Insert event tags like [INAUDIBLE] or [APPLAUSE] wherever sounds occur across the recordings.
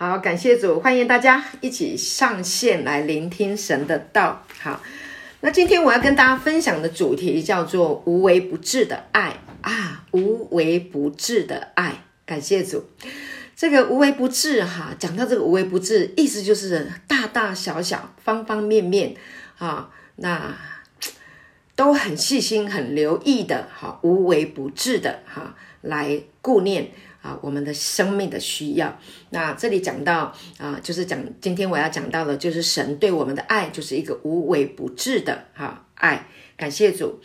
好，感谢主，欢迎大家一起上线来聆听神的道。好，那今天我要跟大家分享的主题叫做“无微不至的爱”啊，“无微不至的爱”。感谢主，这个“无微不至”哈，讲到这个“无微不至”，意思就是大大小小、方方面面啊，那都很细心、很留意的哈，无微不至的哈，来顾念。啊，我们的生命的需要。那这里讲到啊，就是讲今天我要讲到的，就是神对我们的爱，就是一个无微不至的哈爱。感谢主。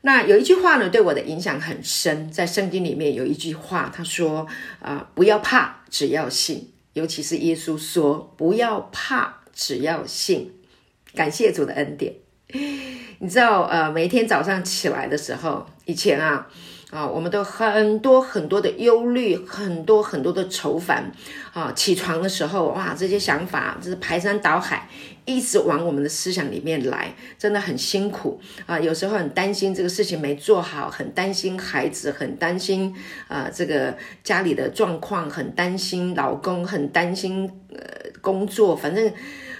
那有一句话呢，对我的影响很深，在圣经里面有一句话，他说啊，不要怕，只要信。尤其是耶稣说，不要怕，只要信。感谢主的恩典。你知道，呃，每天早上起来的时候，以前啊。啊，我们都很多很多的忧虑，很多很多的愁烦。啊，起床的时候，哇，这些想法就是排山倒海，一直往我们的思想里面来，真的很辛苦啊。有时候很担心这个事情没做好，很担心孩子，很担心啊，这个家里的状况，很担心老公，很担心呃工作，反正。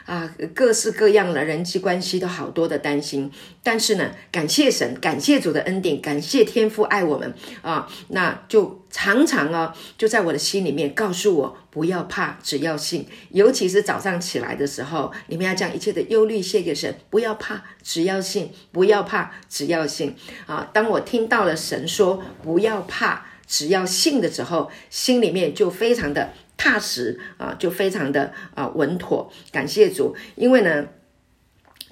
啊，各式各样的人际关系都好多的担心，但是呢，感谢神，感谢主的恩典，感谢天父爱我们啊，那就常常啊，就在我的心里面告诉我不要怕，只要信。尤其是早上起来的时候，你们要将一切的忧虑卸给神，不要怕，只要信，不要怕，只要信啊。当我听到了神说不要怕，只要信的时候，心里面就非常的。踏实啊，就非常的啊稳妥。感谢主，因为呢，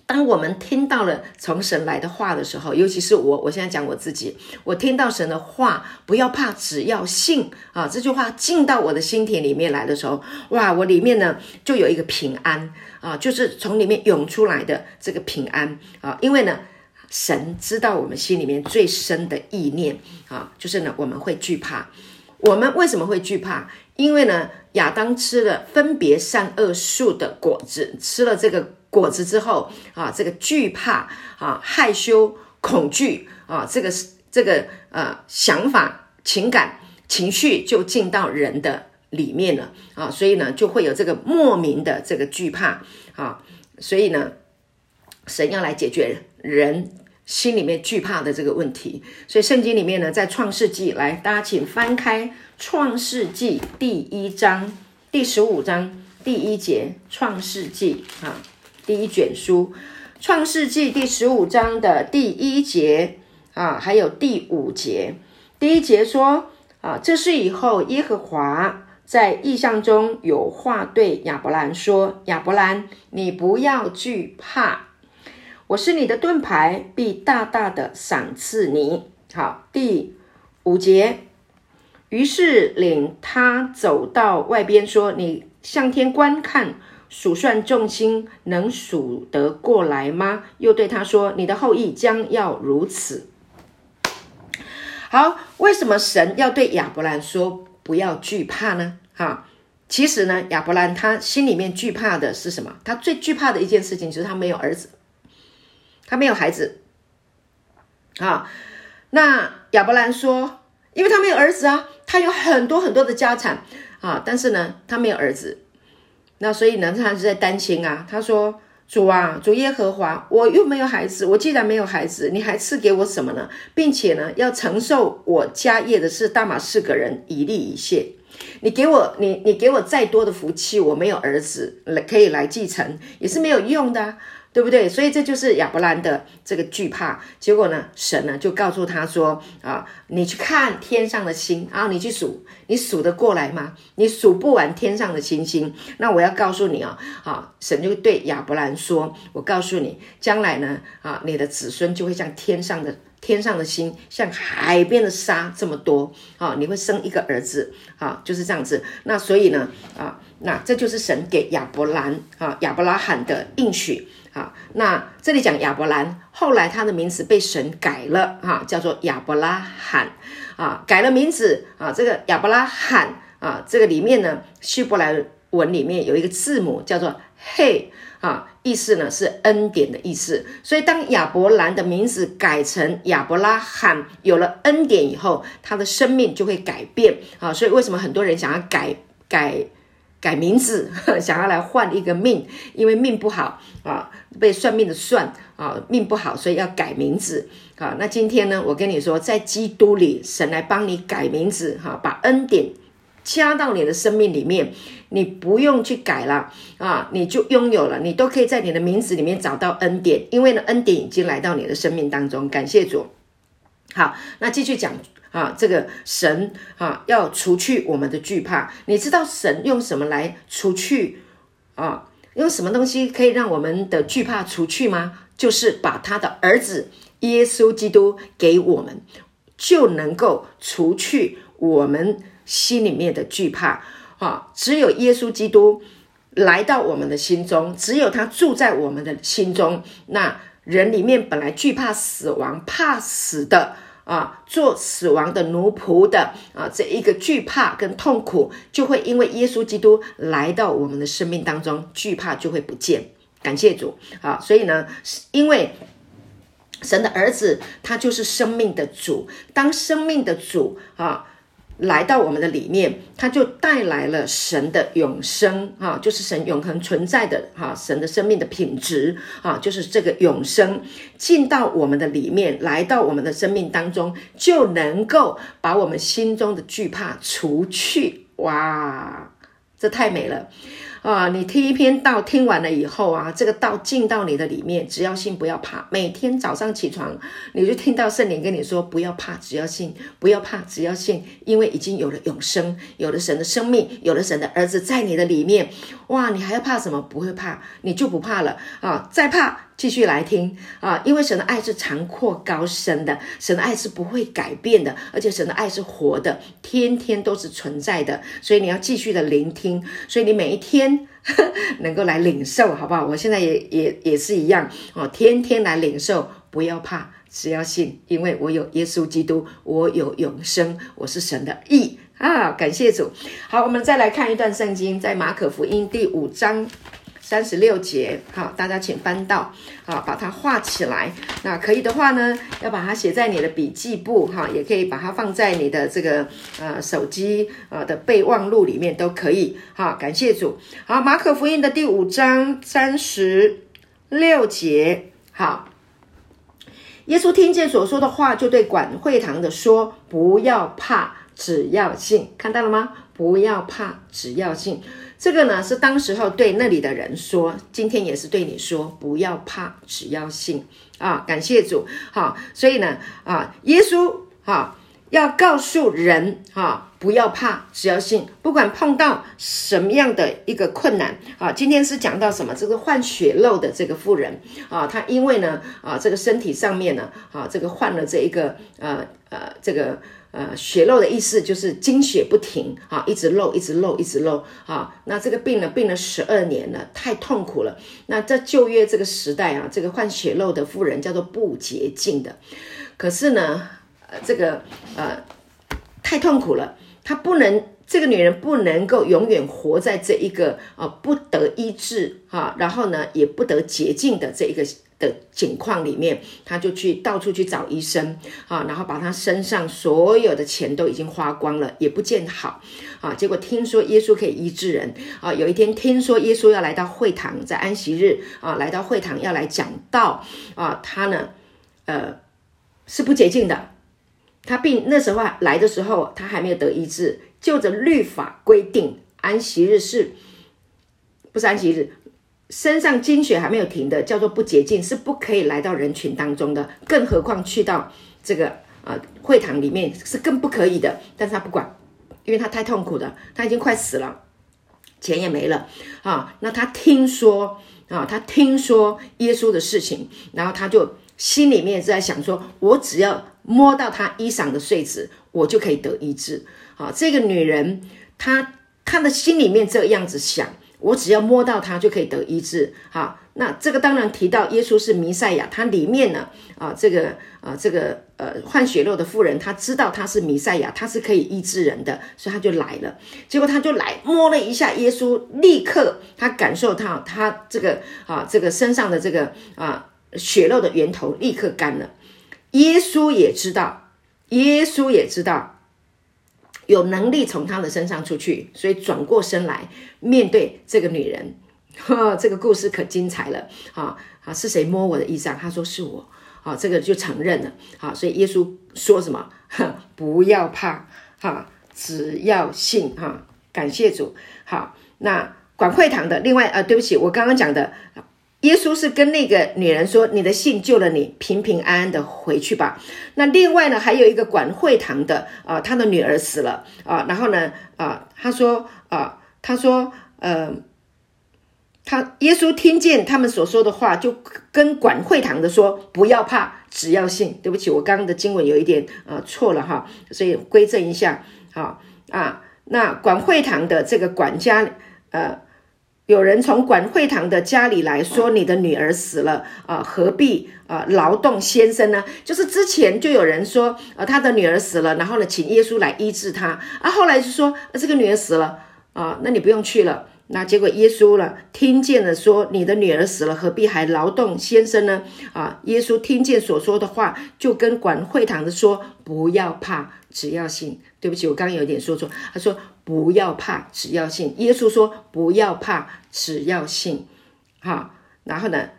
当我们听到了从神来的话的时候，尤其是我，我现在讲我自己，我听到神的话，不要怕，只要信啊。这句话进到我的心田里面来的时候，哇，我里面呢就有一个平安啊，就是从里面涌出来的这个平安啊。因为呢，神知道我们心里面最深的意念啊，就是呢，我们会惧怕。我们为什么会惧怕？因为呢，亚当吃了分别善恶树的果子，吃了这个果子之后啊，这个惧怕啊、害羞、恐惧啊，这个这个呃想法、情感、情绪就进到人的里面了啊，所以呢，就会有这个莫名的这个惧怕啊，所以呢，神要来解决人。心里面惧怕的这个问题，所以圣经里面呢，在创世纪来，大家请翻开创世纪第一章第十五章第一节，创世纪啊，第一卷书，创世纪第十五章的第一节啊，还有第五节，第一节说啊，这是以后耶和华在异象中有话对亚伯兰说，亚伯兰，你不要惧怕。我是你的盾牌，必大大的赏赐你。好，第五节。于是领他走到外边，说：“你向天观看，数算众星，能数得过来吗？”又对他说：“你的后裔将要如此。”好，为什么神要对亚伯兰说不要惧怕呢？哈，其实呢，亚伯兰他心里面惧怕的是什么？他最惧怕的一件事情就是他没有儿子。他没有孩子，啊，那亚伯兰说，因为他没有儿子啊，他有很多很多的家产啊，但是呢，他没有儿子，那所以呢，他是在担心啊。他说：“主啊，主耶和华，我又没有孩子，我既然没有孩子，你还赐给我什么呢？并且呢，要承受我家业的是大马士革人以利以谢。你给我，你你给我再多的福气，我没有儿子来可以来继承，也是没有用的。”对不对？所以这就是亚伯兰的这个惧怕。结果呢，神呢就告诉他说：“啊，你去看天上的星啊，你去数，你数得过来吗？你数不完天上的星星。那我要告诉你啊，啊，神就对亚伯兰说：我告诉你，将来呢，啊，你的子孙就会像天上的天上的星，像海边的沙这么多啊，你会生一个儿子啊，就是这样子。那所以呢，啊，那这就是神给亚伯兰啊，亚伯拉罕的应许。”啊，那这里讲亚伯兰，后来他的名字被神改了，哈、啊，叫做亚伯拉罕，啊，改了名字，啊，这个亚伯拉罕，啊，这个里面呢，希伯来文里面有一个字母叫做嘿，啊，意思呢是恩典的意思，所以当亚伯兰的名字改成亚伯拉罕，有了恩典以后，他的生命就会改变，啊，所以为什么很多人想要改改改名字，[LAUGHS] 想要来换一个命，因为命不好啊，被算命的算啊，命不好，所以要改名字啊。那今天呢，我跟你说，在基督里，神来帮你改名字哈，把恩典加到你的生命里面，你不用去改了啊，你就拥有了，你都可以在你的名字里面找到恩典，因为呢，恩典已经来到你的生命当中。感谢主。好，那继续讲。啊，这个神啊，要除去我们的惧怕。你知道神用什么来除去啊？用什么东西可以让我们的惧怕除去吗？就是把他的儿子耶稣基督给我们，就能够除去我们心里面的惧怕。啊，只有耶稣基督来到我们的心中，只有他住在我们的心中。那人里面本来惧怕死亡、怕死的。啊，做死亡的奴仆的啊，这一个惧怕跟痛苦，就会因为耶稣基督来到我们的生命当中，惧怕就会不见。感谢主啊！所以呢，因为神的儿子他就是生命的主，当生命的主啊。来到我们的里面，他就带来了神的永生啊，就是神永恒存在的哈，神的生命的品质啊，就是这个永生进到我们的里面，来到我们的生命当中，就能够把我们心中的惧怕除去。哇，这太美了。啊，你听一篇道听完了以后啊，这个道进到你的里面，只要信，不要怕。每天早上起床，你就听到圣灵跟你说：“不要怕，只要信；不要怕，只要信。”因为已经有了永生，有了神的生命，有了神的儿子在你的里面。哇，你还要怕什么？不会怕，你就不怕了啊！再怕。继续来听啊，因为神的爱是长阔高深的，神的爱是不会改变的，而且神的爱是活的，天天都是存在的，所以你要继续的聆听，所以你每一天呵 [LAUGHS] 能够来领受，好不好？我现在也也也是一样哦，天天来领受，不要怕，只要信，因为我有耶稣基督，我有永生，我是神的义啊！感谢主。好，我们再来看一段圣经，在马可福音第五章。三十六节，好，大家请翻到，好，把它画起来。那可以的话呢，要把它写在你的笔记簿，哈，也可以把它放在你的这个呃手机呃的备忘录里面都可以。好，感谢主。好，马可福音的第五章三十六节，好，耶稣听见所说的话，就对管会堂的说：“不要怕，只要信。”看到了吗？不要怕，只要信。这个呢是当时候对那里的人说，今天也是对你说，不要怕，只要信啊！感谢主，好，所以呢啊，耶稣哈要告诉人哈，不要怕，只要信，不管碰到什么样的一个困难啊，今天是讲到什么？这个患血漏的这个妇人啊，她因为呢啊，这个身体上面呢啊，这个患了这一个呃呃这个。呃，血漏的意思就是经血不停啊，一直漏，一直漏，一直漏啊。那这个病呢，病了十二年了，太痛苦了。那在旧约这个时代啊，这个患血漏的妇人叫做不洁净的。可是呢，呃，这个呃太痛苦了，她不能，这个女人不能够永远活在这一个啊、不得医治啊，然后呢也不得洁净的这一个。的境况里面，他就去到处去找医生啊，然后把他身上所有的钱都已经花光了，也不见好啊。结果听说耶稣可以医治人啊，有一天听说耶稣要来到会堂，在安息日啊，来到会堂要来讲道啊，他呢，呃，是不洁净的。他病那时候来的时候，他还没有得医治，就着律法规定，安息日是不是安息日？身上经血还没有停的，叫做不洁净，是不可以来到人群当中的。更何况去到这个呃会堂里面是更不可以的。但是他不管，因为他太痛苦了，他已经快死了，钱也没了啊。那他听说啊，他听说耶稣的事情，然后他就心里面是在想说，我只要摸到他衣裳的穗子，我就可以得医治。啊，这个女人她看的心里面这样子想。我只要摸到他就可以得医治，好，那这个当然提到耶稣是弥赛亚，他里面呢，啊，这个啊，这个呃，患血肉的妇人，他知道他是弥赛亚，他是可以医治人的，所以他就来了。结果他就来摸了一下耶稣，立刻他感受到他这个啊，这个身上的这个啊血肉的源头立刻干了。耶稣也知道，耶稣也知道。有能力从他的身上出去，所以转过身来面对这个女人。[LAUGHS] 哈，这个故事可精彩了啊！啊，是谁摸我的衣裳？他说是我。啊，这个就承认了。好，所以耶稣说什么？[LAUGHS] 不要怕，哈，只要信，哈，感谢主。好，那管会堂的，另外啊，对不起，我刚刚讲的，耶稣是跟那个女人说：“你的信救了你，平平安安的回去吧。”那另外呢，还有一个管会堂的啊，他的女儿死了啊，然后呢，啊，他说啊，他说，呃。他耶稣听见他们所说的话，就跟管会堂的说：“不要怕，只要信。”对不起，我刚刚的经文有一点呃错了哈，所以归正一下。啊啊，那管会堂的这个管家，呃，有人从管会堂的家里来说：“你的女儿死了啊，何必啊劳动先生呢？”就是之前就有人说，呃，他的女儿死了，然后呢，请耶稣来医治他。啊，后来就说，这个女儿死了啊，那你不用去了。那结果耶稣了，听见了说：“你的女儿死了，何必还劳动先生呢？”啊，耶稣听见所说的话，就跟管会堂的说：“不要怕，只要信。”对不起，我刚刚有点说错。他说：“不要怕，只要信。”耶稣说：“不要怕，只要信。”哈，然后呢，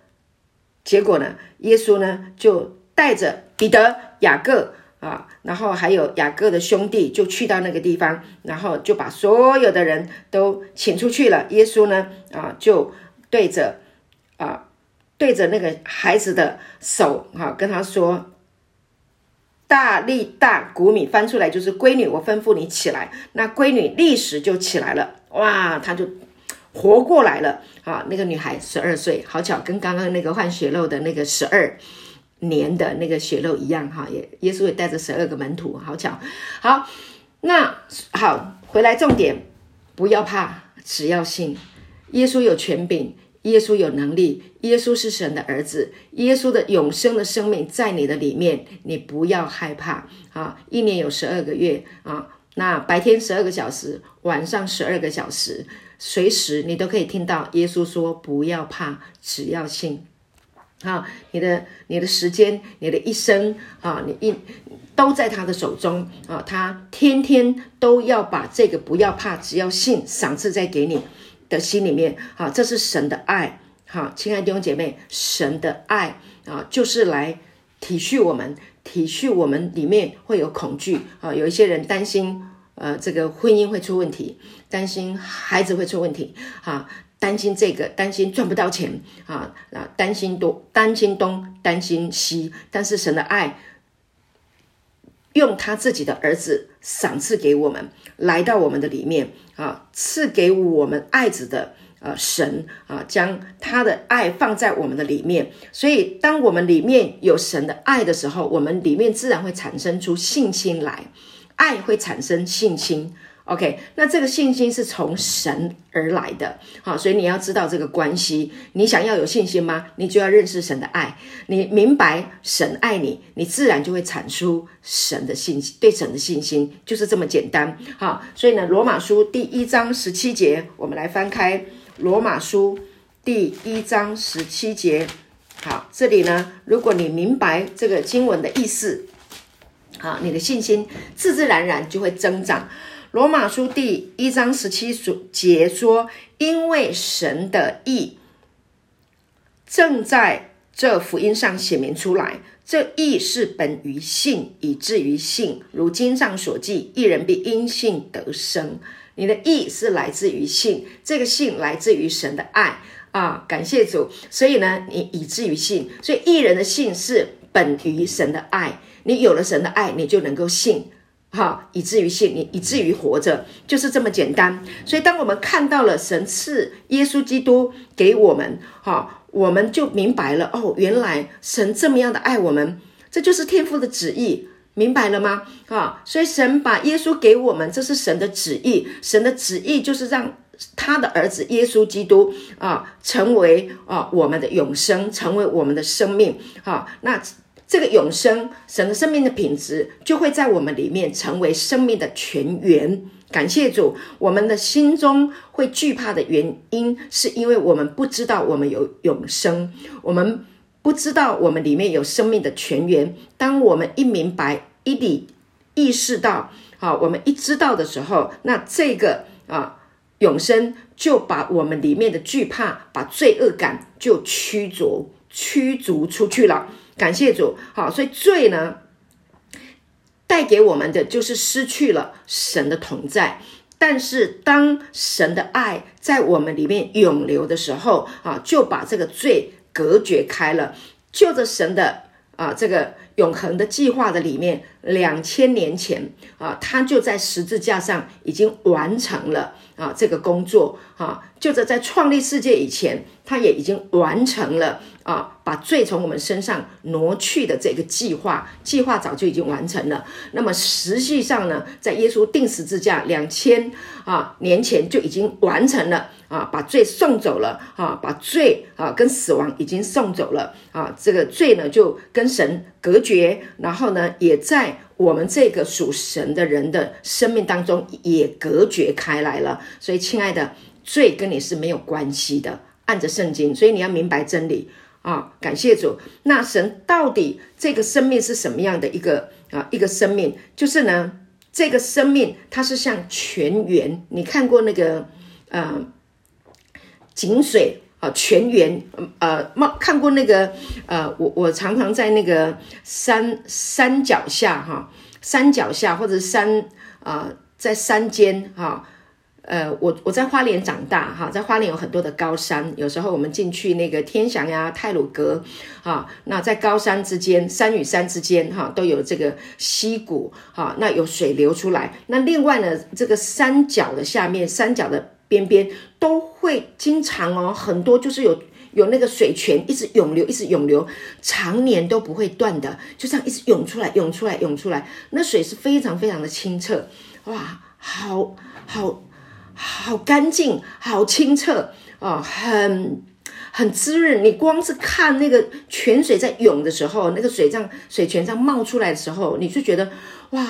结果呢，耶稣呢就带着彼得、雅各。啊，然后还有雅各的兄弟就去到那个地方，然后就把所有的人都请出去了。耶稣呢，啊，就对着啊，对着那个孩子的手，哈、啊，跟他说：“大力大古米，翻出来就是闺女，我吩咐你起来。”那闺女立时就起来了，哇，她就活过来了。啊，那个女孩十二岁，好巧，跟刚刚那个换血肉的那个十二。年的那个血肉一样哈，也耶稣也带着十二个门徒，好巧。好，那好，回来重点，不要怕，只要信。耶稣有权柄，耶稣有能力，耶稣是神的儿子，耶稣的永生的生命在你的里面，你不要害怕啊。一年有十二个月啊，那白天十二个小时，晚上十二个小时，随时你都可以听到耶稣说：“不要怕，只要信。”啊，你的你的时间，你的一生啊，你一都在他的手中啊，他天天都要把这个不要怕，只要信，赏赐在给你的心里面啊，这是神的爱。好，亲爱的弟兄姐妹，神的爱啊，就是来体恤我们，体恤我们里面会有恐惧啊，有一些人担心呃，这个婚姻会出问题，担心孩子会出问题啊。担心这个，担心赚不到钱啊啊！担心东，担心东，担心西。但是神的爱，用他自己的儿子赏赐给我们，来到我们的里面啊，赐给我们爱子的呃神啊，将他的爱放在我们的里面。所以，当我们里面有神的爱的时候，我们里面自然会产生出信心来，爱会产生信心。OK，那这个信心是从神而来的，好，所以你要知道这个关系。你想要有信心吗？你就要认识神的爱，你明白神爱你，你自然就会产出神的信心，对神的信心就是这么简单。好，所以呢，罗马书第一章十七节，我们来翻开罗马书第一章十七节。好，这里呢，如果你明白这个经文的意思，好，你的信心自自然然就会增长。罗马书第一章十七节说：“因为神的意正在这福音上显明出来，这义是本于信，以至于信。如经上所记，一人必因信得生。你的义是来自于信，这个信来自于神的爱啊！感谢主。所以呢，你以至于信，所以义人的信是本于神的爱。你有了神的爱，你就能够信。”哈，以至于信你，以至于活着，就是这么简单。所以，当我们看到了神赐耶稣基督给我们，哈，我们就明白了哦，原来神这么样的爱我们，这就是天父的旨意，明白了吗？啊，所以神把耶稣给我们，这是神的旨意。神的旨意就是让他的儿子耶稣基督啊，成为啊我们的永生，成为我们的生命。啊，那。这个永生，神的生命的品质就会在我们里面成为生命的泉源。感谢主，我们的心中会惧怕的原因，是因为我们不知道我们有永生，我们不知道我们里面有生命的泉源。当我们一明白、一理意识到啊，我们一知道的时候，那这个啊永生就把我们里面的惧怕、把罪恶感就驱逐驱逐出去了。感谢主，好，所以罪呢带给我们的就是失去了神的同在。但是当神的爱在我们里面涌流的时候，啊，就把这个罪隔绝开了，就着神的啊这个永恒的计划的里面，两千年前啊，他就在十字架上已经完成了啊这个工作啊，就着在创立世界以前，他也已经完成了。啊，把罪从我们身上挪去的这个计划，计划早就已经完成了。那么实际上呢，在耶稣钉十字架两千啊年前就已经完成了啊，把罪送走了啊，把罪啊跟死亡已经送走了啊，这个罪呢就跟神隔绝，然后呢也在我们这个属神的人的生命当中也隔绝开来了。所以，亲爱的，罪跟你是没有关系的，按着圣经，所以你要明白真理。啊、感谢主。那神到底这个生命是什么样的一个啊一个生命？就是呢，这个生命它是像泉源。你看过那个呃井水啊泉源呃冒看过那个呃我我常常在那个山山脚下哈山脚下或者山啊、在山间哈。呃，我我在花莲长大哈，在花莲有很多的高山，有时候我们进去那个天祥呀、太鲁阁啊，那在高山之间，山与山之间哈，都有这个溪谷哈，那有水流出来。那另外呢，这个山脚的下面，山脚的边边都会经常哦，很多就是有有那个水泉一直涌流，一直涌流，常年都不会断的，就这样一直涌出来，涌出来，涌出来。那水是非常非常的清澈，哇，好好。好干净，好清澈哦，很很滋润。你光是看那个泉水在涌的时候，那个水这样水泉这样冒出来的时候，你就觉得哇，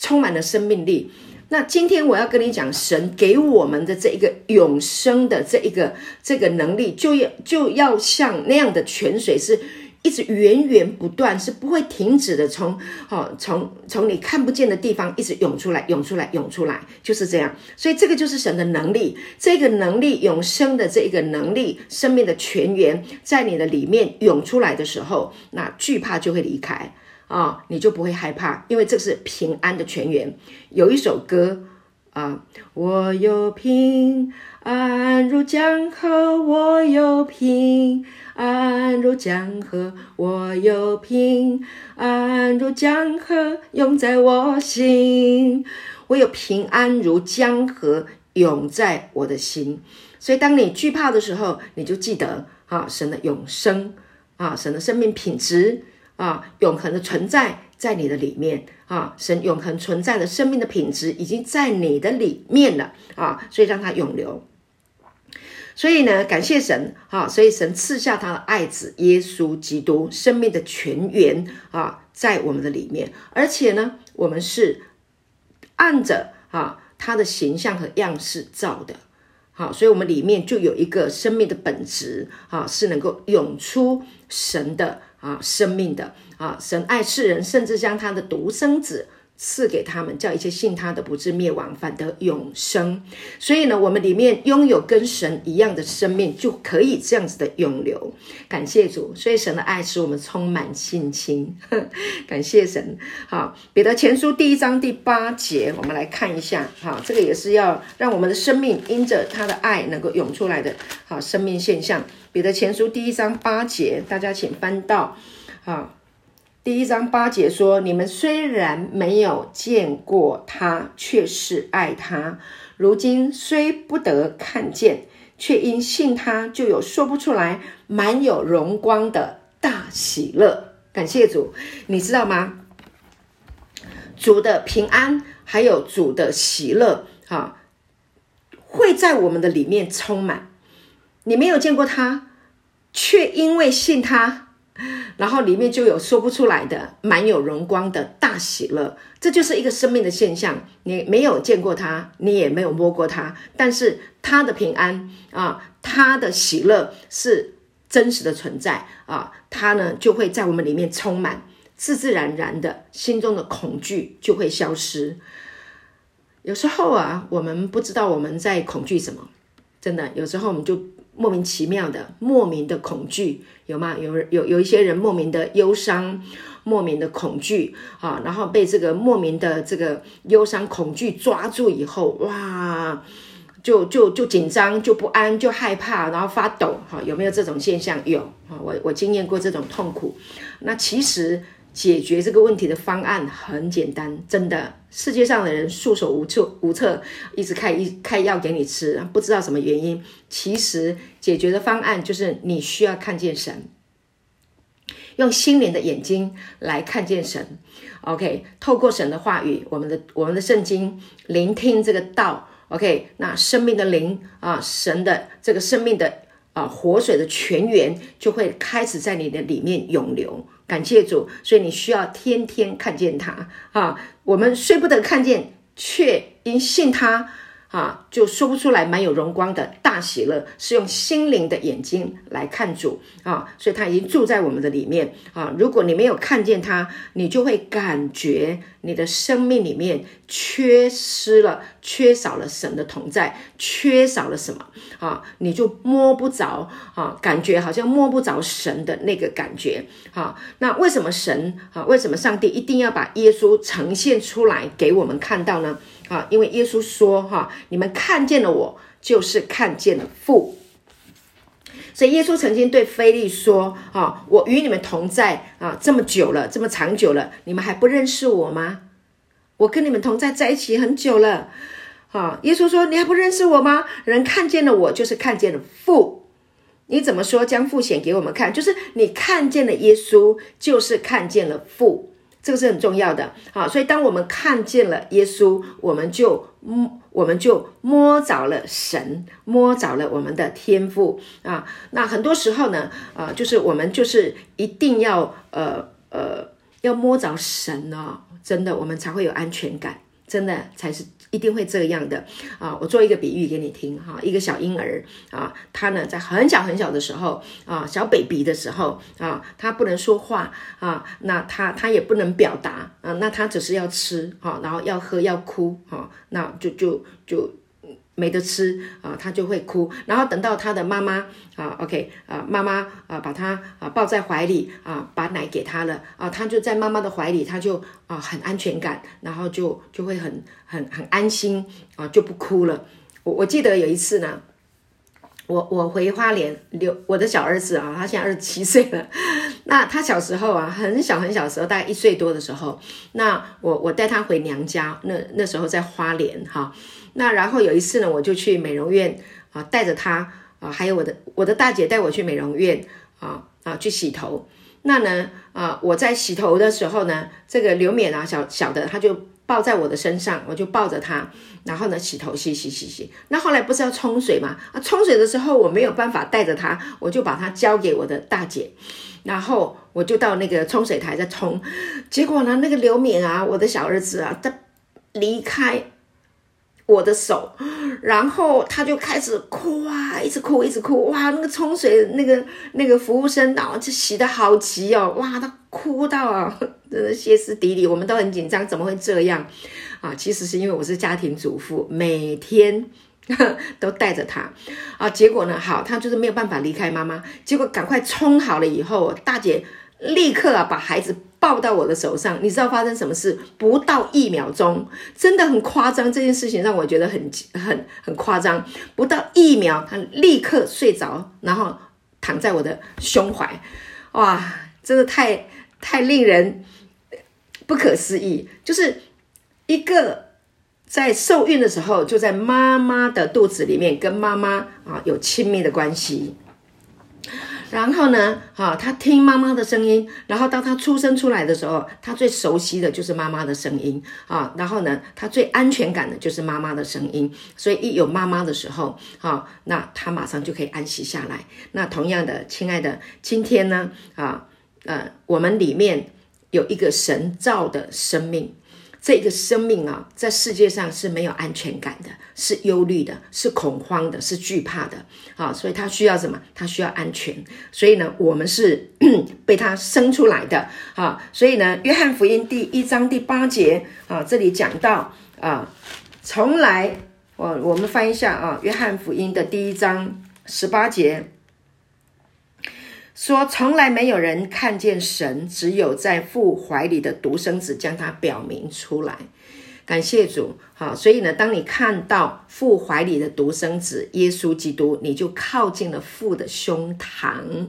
充满了生命力。那今天我要跟你讲，神给我们的这一个永生的这一个这个能力，就要就要像那样的泉水是。一直源源不断，是不会停止的，从哦，从从你看不见的地方一直涌出来，涌出来，涌出来，就是这样。所以这个就是神的能力，这个能力永生的这一个能力，生命的泉源在你的里面涌出来的时候，那惧怕就会离开啊、你就不会害怕，因为这是平安的泉源。有一首歌啊，我有平安如江河，我有平。安如江河，我有平安如江河，涌在我心。我有平安如江河，涌在我的心。所以，当你惧怕的时候，你就记得啊，神的永生啊，神的生命品质啊，永恒的存在在你的里面啊，神永恒存在的生命的品质已经在你的里面了啊，所以让它永留。所以呢，感谢神啊！所以神赐下他的爱子耶稣基督，生命的泉源啊，在我们的里面。而且呢，我们是按着啊他的形象和样式造的，好，所以我们里面就有一个生命的本质啊，是能够涌出神的啊生命的啊。神爱世人，甚至将他的独生子。赐给他们，叫一切信他的不至灭亡，反得永生。所以呢，我们里面拥有跟神一样的生命，就可以这样子的永留。感谢主，所以神的爱使我们充满信心。[LAUGHS] 感谢神。好，彼得前书第一章第八节，我们来看一下。好，这个也是要让我们的生命因着他的爱能够涌出来的。好，生命现象。彼得前书第一章八节，大家请翻到。好。第一章八节说：“你们虽然没有见过他，却是爱他；如今虽不得看见，却因信他，就有说不出来、满有荣光的大喜乐。”感谢主，你知道吗？主的平安，还有主的喜乐，哈，会在我们的里面充满。你没有见过他，却因为信他。然后里面就有说不出来的满有荣光的大喜乐，这就是一个生命的现象。你没有见过他，你也没有摸过他，但是他的平安啊，他的喜乐是真实的存在啊，他呢就会在我们里面充满。自自然然的心中的恐惧就会消失。有时候啊，我们不知道我们在恐惧什么，真的，有时候我们就莫名其妙的莫名的恐惧，有吗？有有有一些人莫名的忧伤，莫名的恐惧啊，然后被这个莫名的这个忧伤恐惧抓住以后，哇，就就就紧张，就不安，就害怕，然后发抖，哈，有没有这种现象？有啊，我我经验过这种痛苦。那其实。解决这个问题的方案很简单，真的。世界上的人束手无策，无策，一直开一开药给你吃，不知道什么原因。其实解决的方案就是你需要看见神，用心灵的眼睛来看见神。OK，透过神的话语，我们的我们的圣经，聆听这个道。OK，那生命的灵啊，神的这个生命的啊活水的泉源就会开始在你的里面涌流。感谢主，所以你需要天天看见他啊！我们虽不得看见，却因信他。啊，就说不出来，蛮有荣光的大喜乐，是用心灵的眼睛来看主啊，所以他已经住在我们的里面啊。如果你没有看见他，你就会感觉你的生命里面缺失了，缺少了神的同在，缺少了什么啊？你就摸不着啊，感觉好像摸不着神的那个感觉啊。那为什么神啊？为什么上帝一定要把耶稣呈现出来给我们看到呢？啊，因为耶稣说：“哈，你们看见了我，就是看见了父。”所以耶稣曾经对腓利说：“啊，我与你们同在啊，这么久了，这么长久了，你们还不认识我吗？我跟你们同在在一起很久了。”啊，耶稣说：“你还不认识我吗？人看见了我，就是看见了父。你怎么说将父显给我们看？就是你看见了耶稣，就是看见了父。”这个是很重要的，好，所以当我们看见了耶稣，我们就摸，我们就摸着了神，摸着了我们的天赋啊。那很多时候呢，啊，就是我们就是一定要呃呃要摸着神哦，真的，我们才会有安全感，真的才是。一定会这样的啊！我做一个比喻给你听哈，一个小婴儿啊，他呢在很小很小的时候啊，小 baby 的时候啊，他不能说话啊，那他他也不能表达啊，那他只是要吃哈，然后要喝要哭哈，那就就就。没得吃啊，他就会哭。然后等到他的妈妈啊，OK 啊，妈妈啊，把他啊抱在怀里啊，把奶给他了啊，他就在妈妈的怀里，他就啊很安全感，然后就就会很很很安心啊，就不哭了。我我记得有一次呢，我我回花莲留我的小儿子啊，他现在二十七岁了。[LAUGHS] 那他小时候啊，很小很小的时候，大概一岁多的时候，那我我带他回娘家，那那时候在花莲哈。那然后有一次呢，我就去美容院啊，带着他啊，还有我的我的大姐带我去美容院啊啊去洗头。那呢啊，我在洗头的时候呢，这个刘勉啊，小小的他就抱在我的身上，我就抱着他，然后呢洗头洗洗洗洗。那后来不是要冲水嘛？啊，冲水的时候我没有办法带着他，我就把他交给我的大姐，然后我就到那个冲水台在冲。结果呢，那个刘敏啊，我的小儿子啊，他离开。我的手，然后他就开始哭啊，一直哭，一直哭，哇，那个冲水那个那个服务生啊，就洗得好急哦，哇，他哭到啊，[LAUGHS] 真的歇斯底里，我们都很紧张，怎么会这样啊？其实是因为我是家庭主妇，每天 [LAUGHS] 都带着他啊，结果呢，好，他就是没有办法离开妈妈，结果赶快冲好了以后，大姐立刻啊把孩子。抱到我的手上，你知道发生什么事？不到一秒钟，真的很夸张。这件事情让我觉得很很很夸张。不到一秒，他立刻睡着，然后躺在我的胸怀。哇，真的太太令人不可思议。就是一个在受孕的时候就在妈妈的肚子里面跟妈妈啊有亲密的关系。然后呢，哈，他听妈妈的声音，然后当他出生出来的时候，他最熟悉的就是妈妈的声音啊。然后呢，他最安全感的就是妈妈的声音。所以一有妈妈的时候，哈，那他马上就可以安息下来。那同样的，亲爱的，今天呢，啊，呃，我们里面有一个神造的生命，这个生命啊，在世界上是没有安全感的，是忧虑的，是恐慌的，是惧怕的啊！所以他需要什么？他需要安全。所以呢，我们是 [CLEARS THROAT] 被他生出来的啊！所以呢，约翰福音第一章第八节啊，这里讲到啊，从来我我们翻一下啊，约翰福音的第一章十八节。说从来没有人看见神，只有在父怀里的独生子将他表明出来。感谢主，好，所以呢，当你看到父怀里的独生子耶稣基督，你就靠近了父的胸膛，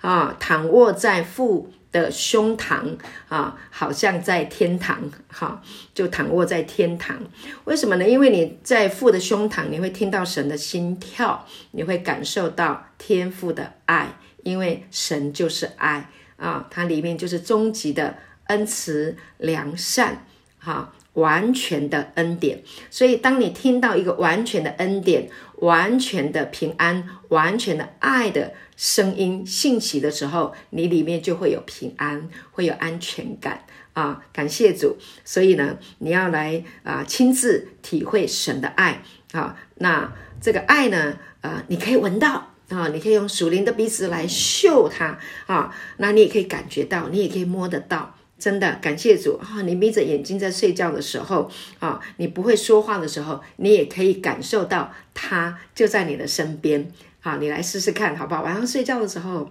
啊，躺卧在父的胸膛，啊，好像在天堂，哈，就躺卧在天堂。为什么呢？因为你在父的胸膛，你会听到神的心跳，你会感受到天父的爱。因为神就是爱啊，它里面就是终极的恩慈、良善，哈，完全的恩典。所以，当你听到一个完全的恩典、完全的平安、完全的爱的声音、信息的时候，你里面就会有平安，会有安全感啊！感谢主。所以呢，你要来啊，亲自体会神的爱啊。那这个爱呢，啊，你可以闻到。啊，你可以用属灵的鼻子来嗅它啊，那你也可以感觉到，你也可以摸得到，真的感谢主啊！你眯着眼睛在睡觉的时候啊，你不会说话的时候，你也可以感受到它就在你的身边啊！你来试试看好不好？晚上睡觉的时候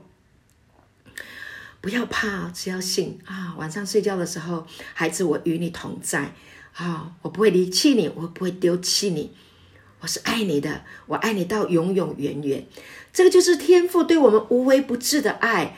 不要怕，只要信啊！晚上睡觉的时候，孩子，我与你同在啊！我不会离弃你，我不会丢弃你，我是爱你的，我爱你到永永远远。这个就是天父对我们无微不至的爱，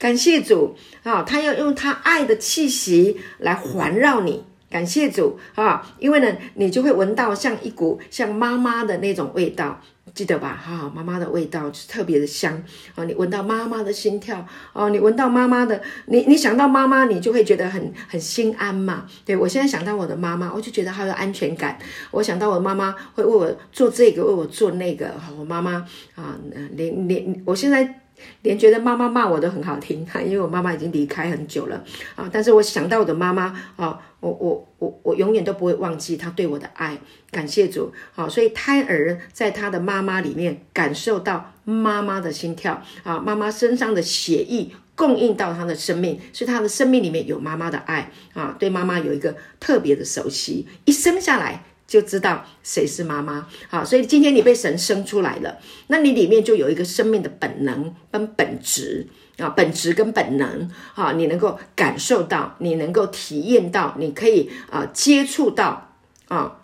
感谢主啊！他要用他爱的气息来环绕你，感谢主啊！因为呢，你就会闻到像一股像妈妈的那种味道，记得吧？哈，妈妈的味道是特别的香啊！你闻到妈妈的心跳哦，你闻到妈妈的，你你想到妈妈，你就会觉得很很心安嘛。对，我现在想到我的妈妈，我就觉得好有安全感。我想到我妈妈会为我做这个，为我做那个。哈我妈妈啊，连连我现在。连觉得妈妈骂我都很好听哈，[LAUGHS] 因为我妈妈已经离开很久了啊，但是我想到我的妈妈啊，我我我我永远都不会忘记她对我的爱，感谢主啊！所以胎儿在他的妈妈里面感受到妈妈的心跳啊，妈妈身上的血液供应到他的生命，所以他的生命里面有妈妈的爱啊，对妈妈有一个特别的熟悉，一生下来。就知道谁是妈妈，好，所以今天你被神生出来了，那你里面就有一个生命的本能跟本质。啊，本质跟本能，啊，你能够感受到，你能够体验到，你可以啊接触到啊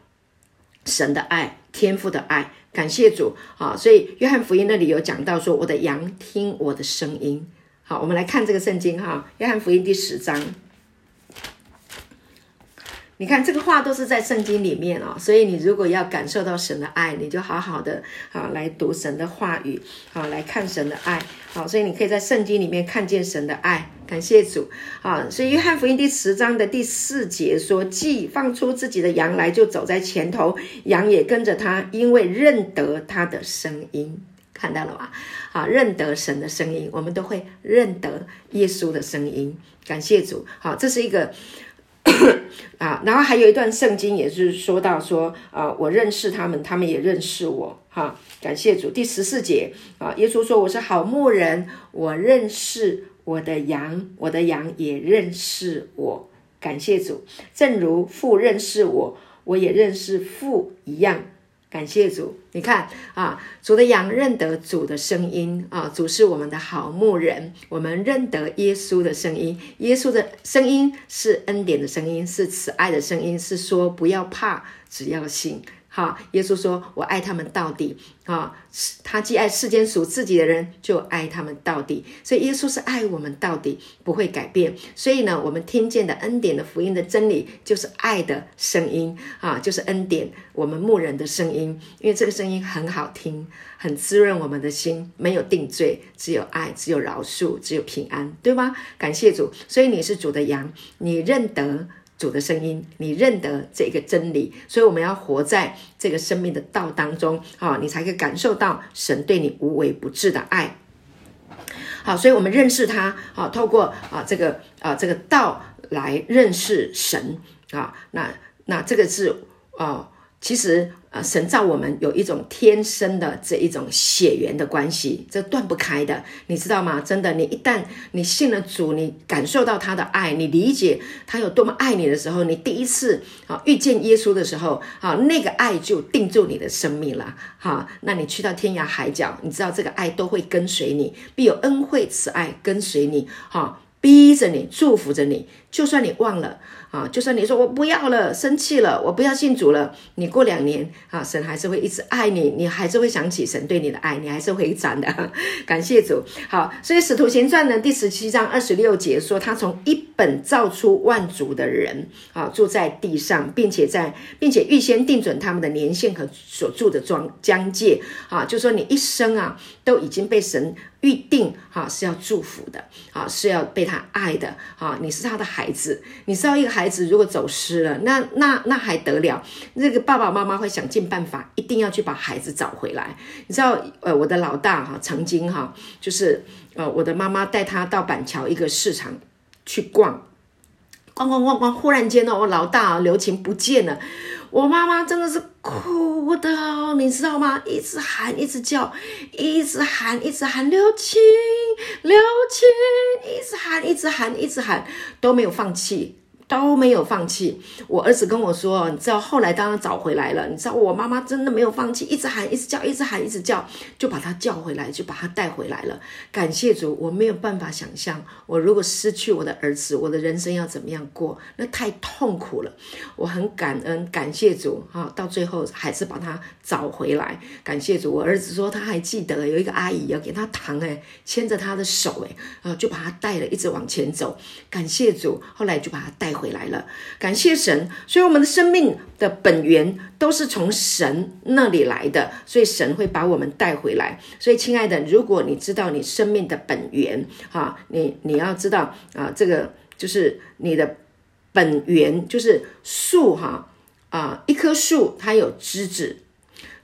神的爱，天父的爱，感谢主。啊，所以约翰福音那里有讲到说，我的羊听我的声音，好，我们来看这个圣经哈，约翰福音第十章。你看这个话都是在圣经里面哦，所以你如果要感受到神的爱，你就好好的啊来读神的话语，啊来看神的爱，好，所以你可以在圣经里面看见神的爱，感谢主啊！所以约翰福音第十章的第四节说：“既放出自己的羊来，就走在前头，羊也跟着他，因为认得他的声音。”看到了吗？啊，认得神的声音，我们都会认得耶稣的声音，感谢主！好，这是一个。[COUGHS] 啊，然后还有一段圣经也是说到说啊，我认识他们，他们也认识我。哈、感谢主。第十四节啊，耶稣说我是好牧人，我认识我的羊，我的羊也认识我。感谢主，正如父认识我，我也认识父一样。感谢主，你看啊，主的羊认得主的声音啊，主是我们的好牧人，我们认得耶稣的声音，耶稣的声音是恩典的声音，是慈爱的声音，是说不要怕，只要信。好，耶稣说：“我爱他们到底。”啊，他既爱世间属自己的人，就爱他们到底。所以耶稣是爱我们到底，不会改变。所以呢，我们听见的恩典的福音的真理，就是爱的声音啊，就是恩典我们牧人的声音。因为这个声音很好听，很滋润我们的心，没有定罪，只有爱，只有饶恕，只有平安，对吗？感谢主。所以你是主的羊，你认得。主的声音，你认得这个真理，所以我们要活在这个生命的道当中啊，你才可以感受到神对你无微不至的爱。好，所以我们认识他好，透过啊这个啊这个道来认识神啊。那那这个是啊。其实，呃，神造我们有一种天生的这一种血缘的关系，这断不开的，你知道吗？真的，你一旦你信了主，你感受到他的爱，你理解他有多么爱你的时候，你第一次啊遇见耶稣的时候，啊，那个爱就定住你的生命了，哈，那你去到天涯海角，你知道这个爱都会跟随你，必有恩惠慈爱跟随你，哈，逼着你，祝福着你，就算你忘了。啊，就算你说我不要了，生气了，我不要信主了，你过两年啊，神还是会一直爱你，你还是会想起神对你的爱，你还是会长的。[LAUGHS] 感谢主。好，所以使徒行传呢第十七章二十六节说，他从一本造出万族的人啊，住在地上，并且在，并且预先定准他们的年限和所住的庄疆界啊，就说你一生啊，都已经被神。预定哈是要祝福的啊，是要被他爱的啊，你是他的孩孩子。你知道一个孩子如果走失了，那那那还得了？那个爸爸妈妈会想尽办法，一定要去把孩子找回来。你知道，呃，我的老大哈，曾经哈，就是呃，我的妈妈带他到板桥一个市场去逛，逛逛逛逛，忽然间呢，我老大刘琴不见了。我妈妈真的是哭的，你知道吗？一直喊，一直叫，一直喊，一直喊，刘青，刘青，一直喊，一直喊，一直喊，都没有放弃。都没有放弃。我儿子跟我说，你知道后来当他找回来了，你知道我妈妈真的没有放弃，一直喊，一直叫，一直喊，一直叫，就把他叫回来，就把他带回来了。感谢主，我没有办法想象，我如果失去我的儿子，我的人生要怎么样过？那太痛苦了。我很感恩，感谢主啊，到最后还是把他找回来。感谢主，我儿子说他还记得有一个阿姨要给他糖，哎，牵着他的手，哎，啊，就把他带了，一直往前走。感谢主，后来就把他带。回来了，感谢神。所以我们的生命的本源都是从神那里来的，所以神会把我们带回来。所以，亲爱的，如果你知道你生命的本源，哈，你你要知道啊，这个就是你的本源，就是树，哈啊，一棵树它有枝子，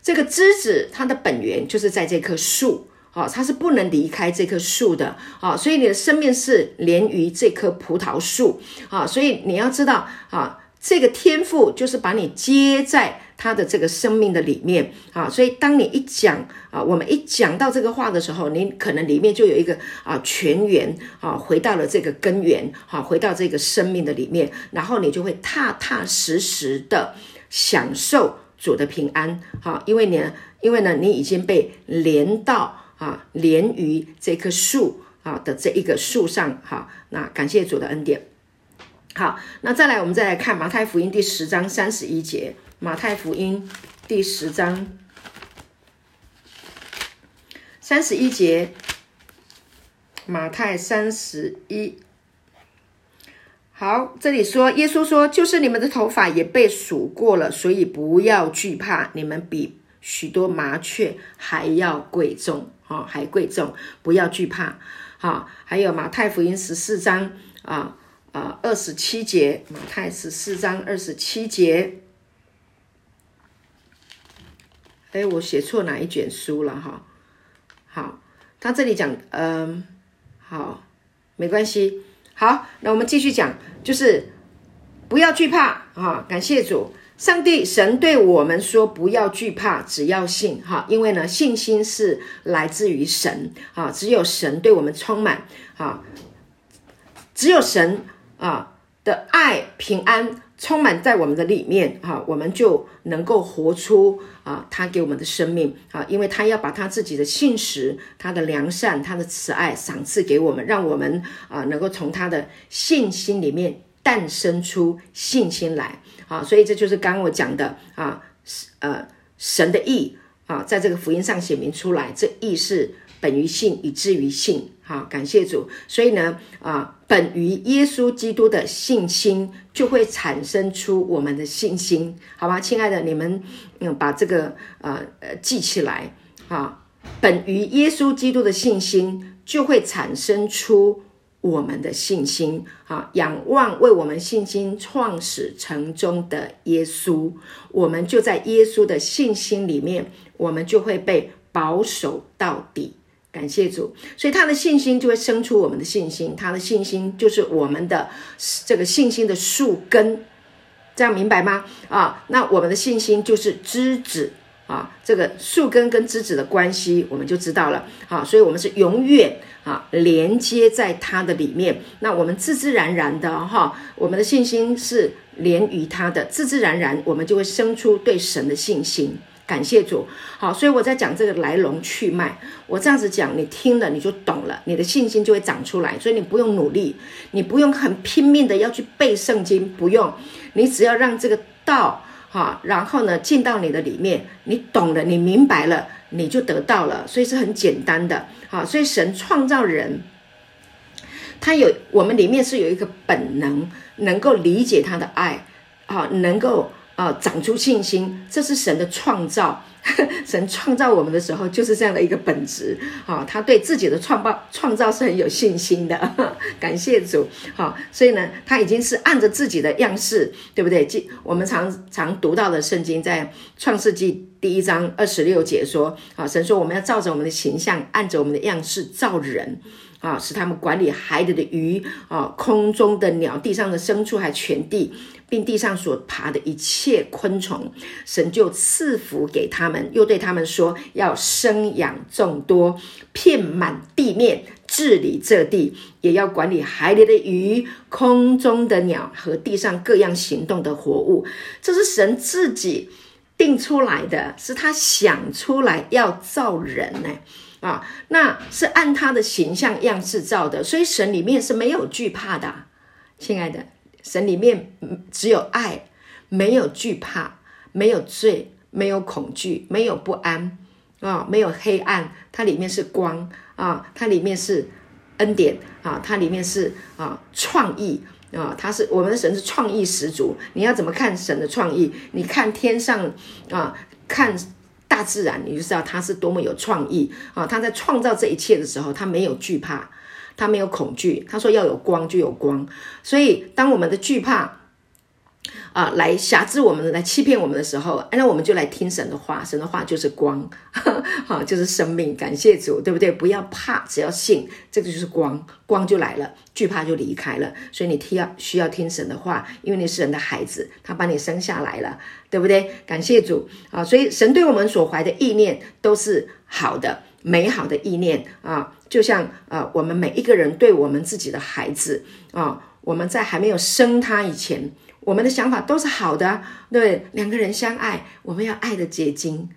这个枝子它的本源就是在这棵树。好，它是不能离开这棵树的，好，所以你的生命是连于这棵葡萄树，好，所以你要知道，啊，这个天赋就是把你接在他的这个生命的里面，啊，所以当你一讲，啊，我们一讲到这个话的时候，你可能里面就有一个啊泉源，啊，回到了这个根源，好，回到这个生命的里面，然后你就会踏踏实实的享受主的平安，好，因为你，因为呢，你已经被连到。啊，连于这棵树啊的这一个树上，好，那感谢主的恩典。好，那再来，我们再来看马太福音第十章三十一节。马太福音第十章三十一节，马太三十一。好，这里说，耶稣说，就是你们的头发也被数过了，所以不要惧怕，你们比许多麻雀还要贵重。哦，还贵重，不要惧怕。好，还有马太福音十四章啊啊二十七节，马太十四章二十七节。哎，我写错哪一卷书了哈？好，他这里讲，嗯，好，没关系。好，那我们继续讲，就是不要惧怕啊！感谢主。上帝神对我们说：“不要惧怕，只要信。”哈，因为呢，信心是来自于神。哈，只有神对我们充满。哈，只有神啊的爱、平安充满在我们的里面。哈，我们就能够活出啊他给我们的生命。啊，因为他要把他自己的信实、他的良善、他的慈爱赏赐给我们，让我们啊能够从他的信心里面诞生出信心来。啊，所以这就是刚刚我讲的啊，呃，神的意啊，在这个福音上显明出来，这意是本于信，以至于信。好，感谢主。所以呢，啊，本于耶稣基督的信心，就会产生出我们的信心，好吧，亲爱的，你们嗯，把这个呃呃记起来啊，本于耶稣基督的信心，就会产生出。我们的信心啊，仰望为我们信心创始成终的耶稣，我们就在耶稣的信心里面，我们就会被保守到底。感谢主，所以他的信心就会生出我们的信心，他的信心就是我们的这个信心的树根这样明白吗？啊，那我们的信心就是枝子啊，这个树根跟枝子的关系我们就知道了。好，所以我们是永远啊连接在它的里面。那我们自自然然的哈，我们的信心是连于它的，自自然然我们就会生出对神的信心。感谢主，好，所以我在讲这个来龙去脉。我这样子讲，你听了你就懂了，你的信心就会长出来。所以你不用努力，你不用很拼命的要去背圣经，不用，你只要让这个道哈，然后呢进到你的里面，你懂了，你明白了，你就得到了。所以是很简单的，好，所以神创造人，他有我们里面是有一个本能，能够理解他的爱，啊，能够。啊，长出信心，这是神的创造。[LAUGHS] 神创造我们的时候，就是这样的一个本质。啊，他对自己的创造创造是很有信心的。[LAUGHS] 感谢主。哈，所以呢，他已经是按着自己的样式，对不对？我们常常读到的圣经，在创世纪第一章二十六节说：啊，神说我们要照着我们的形象，按着我们的样式造人。啊，使他们管理海里的鱼，啊，空中的鸟，地上的牲畜，还全地，并地上所爬的一切昆虫，神就赐福给他们，又对他们说，要生养众多，遍满地面，治理这地，也要管理海里的鱼，空中的鸟和地上各样行动的活物。这是神自己定出来的，是他想出来要造人呢。啊，那是按他的形象样式造的，所以神里面是没有惧怕的，亲爱的，神里面只有爱，没有惧怕，没有罪，没有恐惧，没有不安，啊，没有黑暗，它里面是光啊，它里面是恩典啊，它里面是啊创意啊，它是我们的神是创意十足，你要怎么看神的创意？你看天上啊，看。大自然，你就知道他是多么有创意啊！他在创造这一切的时候，他没有惧怕，他没有恐惧。他说要有光就有光，所以当我们的惧怕。啊，来辖制我们，来欺骗我们的时候，那我们就来听神的话。神的话就是光，[LAUGHS] 好，就是生命。感谢主，对不对？不要怕，只要信，这个就是光，光就来了，惧怕就离开了。所以你听要需要听神的话，因为你是神的孩子，他把你生下来了，对不对？感谢主啊！所以神对我们所怀的意念都是好的、美好的意念啊，就像呃，我们每一个人对我们自己的孩子啊，我们在还没有生他以前。我们的想法都是好的，对，两个人相爱，我们要爱的结晶，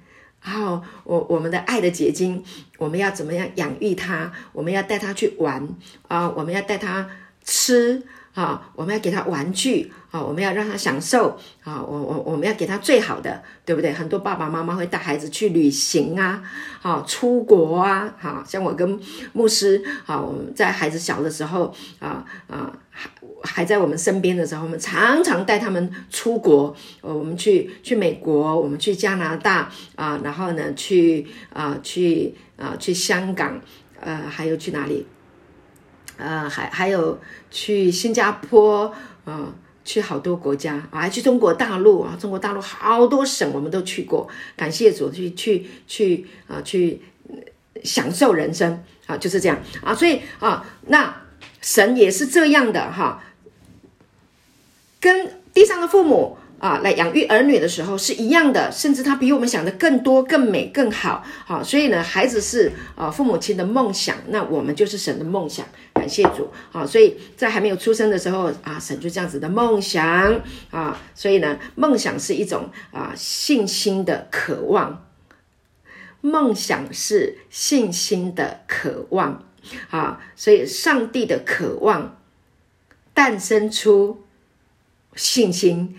然后我我们的爱的结晶，我们要怎么样养育他？我们要带他去玩啊，我们要带他吃啊，我们要给他玩具啊，我们要让他享受啊，我我我们要给他最好的，对不对？很多爸爸妈妈会带孩子去旅行啊，啊，出国啊，好像我跟牧师啊，我们在孩子小的时候啊啊。还还在我们身边的时候，我们常常带他们出国。呃，我们去去美国，我们去加拿大啊，然后呢，去啊，去啊，去香港，呃，还有去哪里？呃，还还有去新加坡，啊，去好多国家啊，还去中国大陆啊，中国大陆好多省我们都去过。感谢主，去去去啊，去享受人生啊，就是这样啊。所以啊，那神也是这样的哈。跟地上的父母啊来养育儿女的时候是一样的，甚至他比我们想的更多、更美、更好。好，所以呢，孩子是啊父母亲的梦想，那我们就是神的梦想。感谢主。好，所以在还没有出生的时候啊，神就这样子的梦想啊。所以呢，梦想是一种啊信心的渴望，梦想是信心的渴望啊。所以上帝的渴望诞生出。信心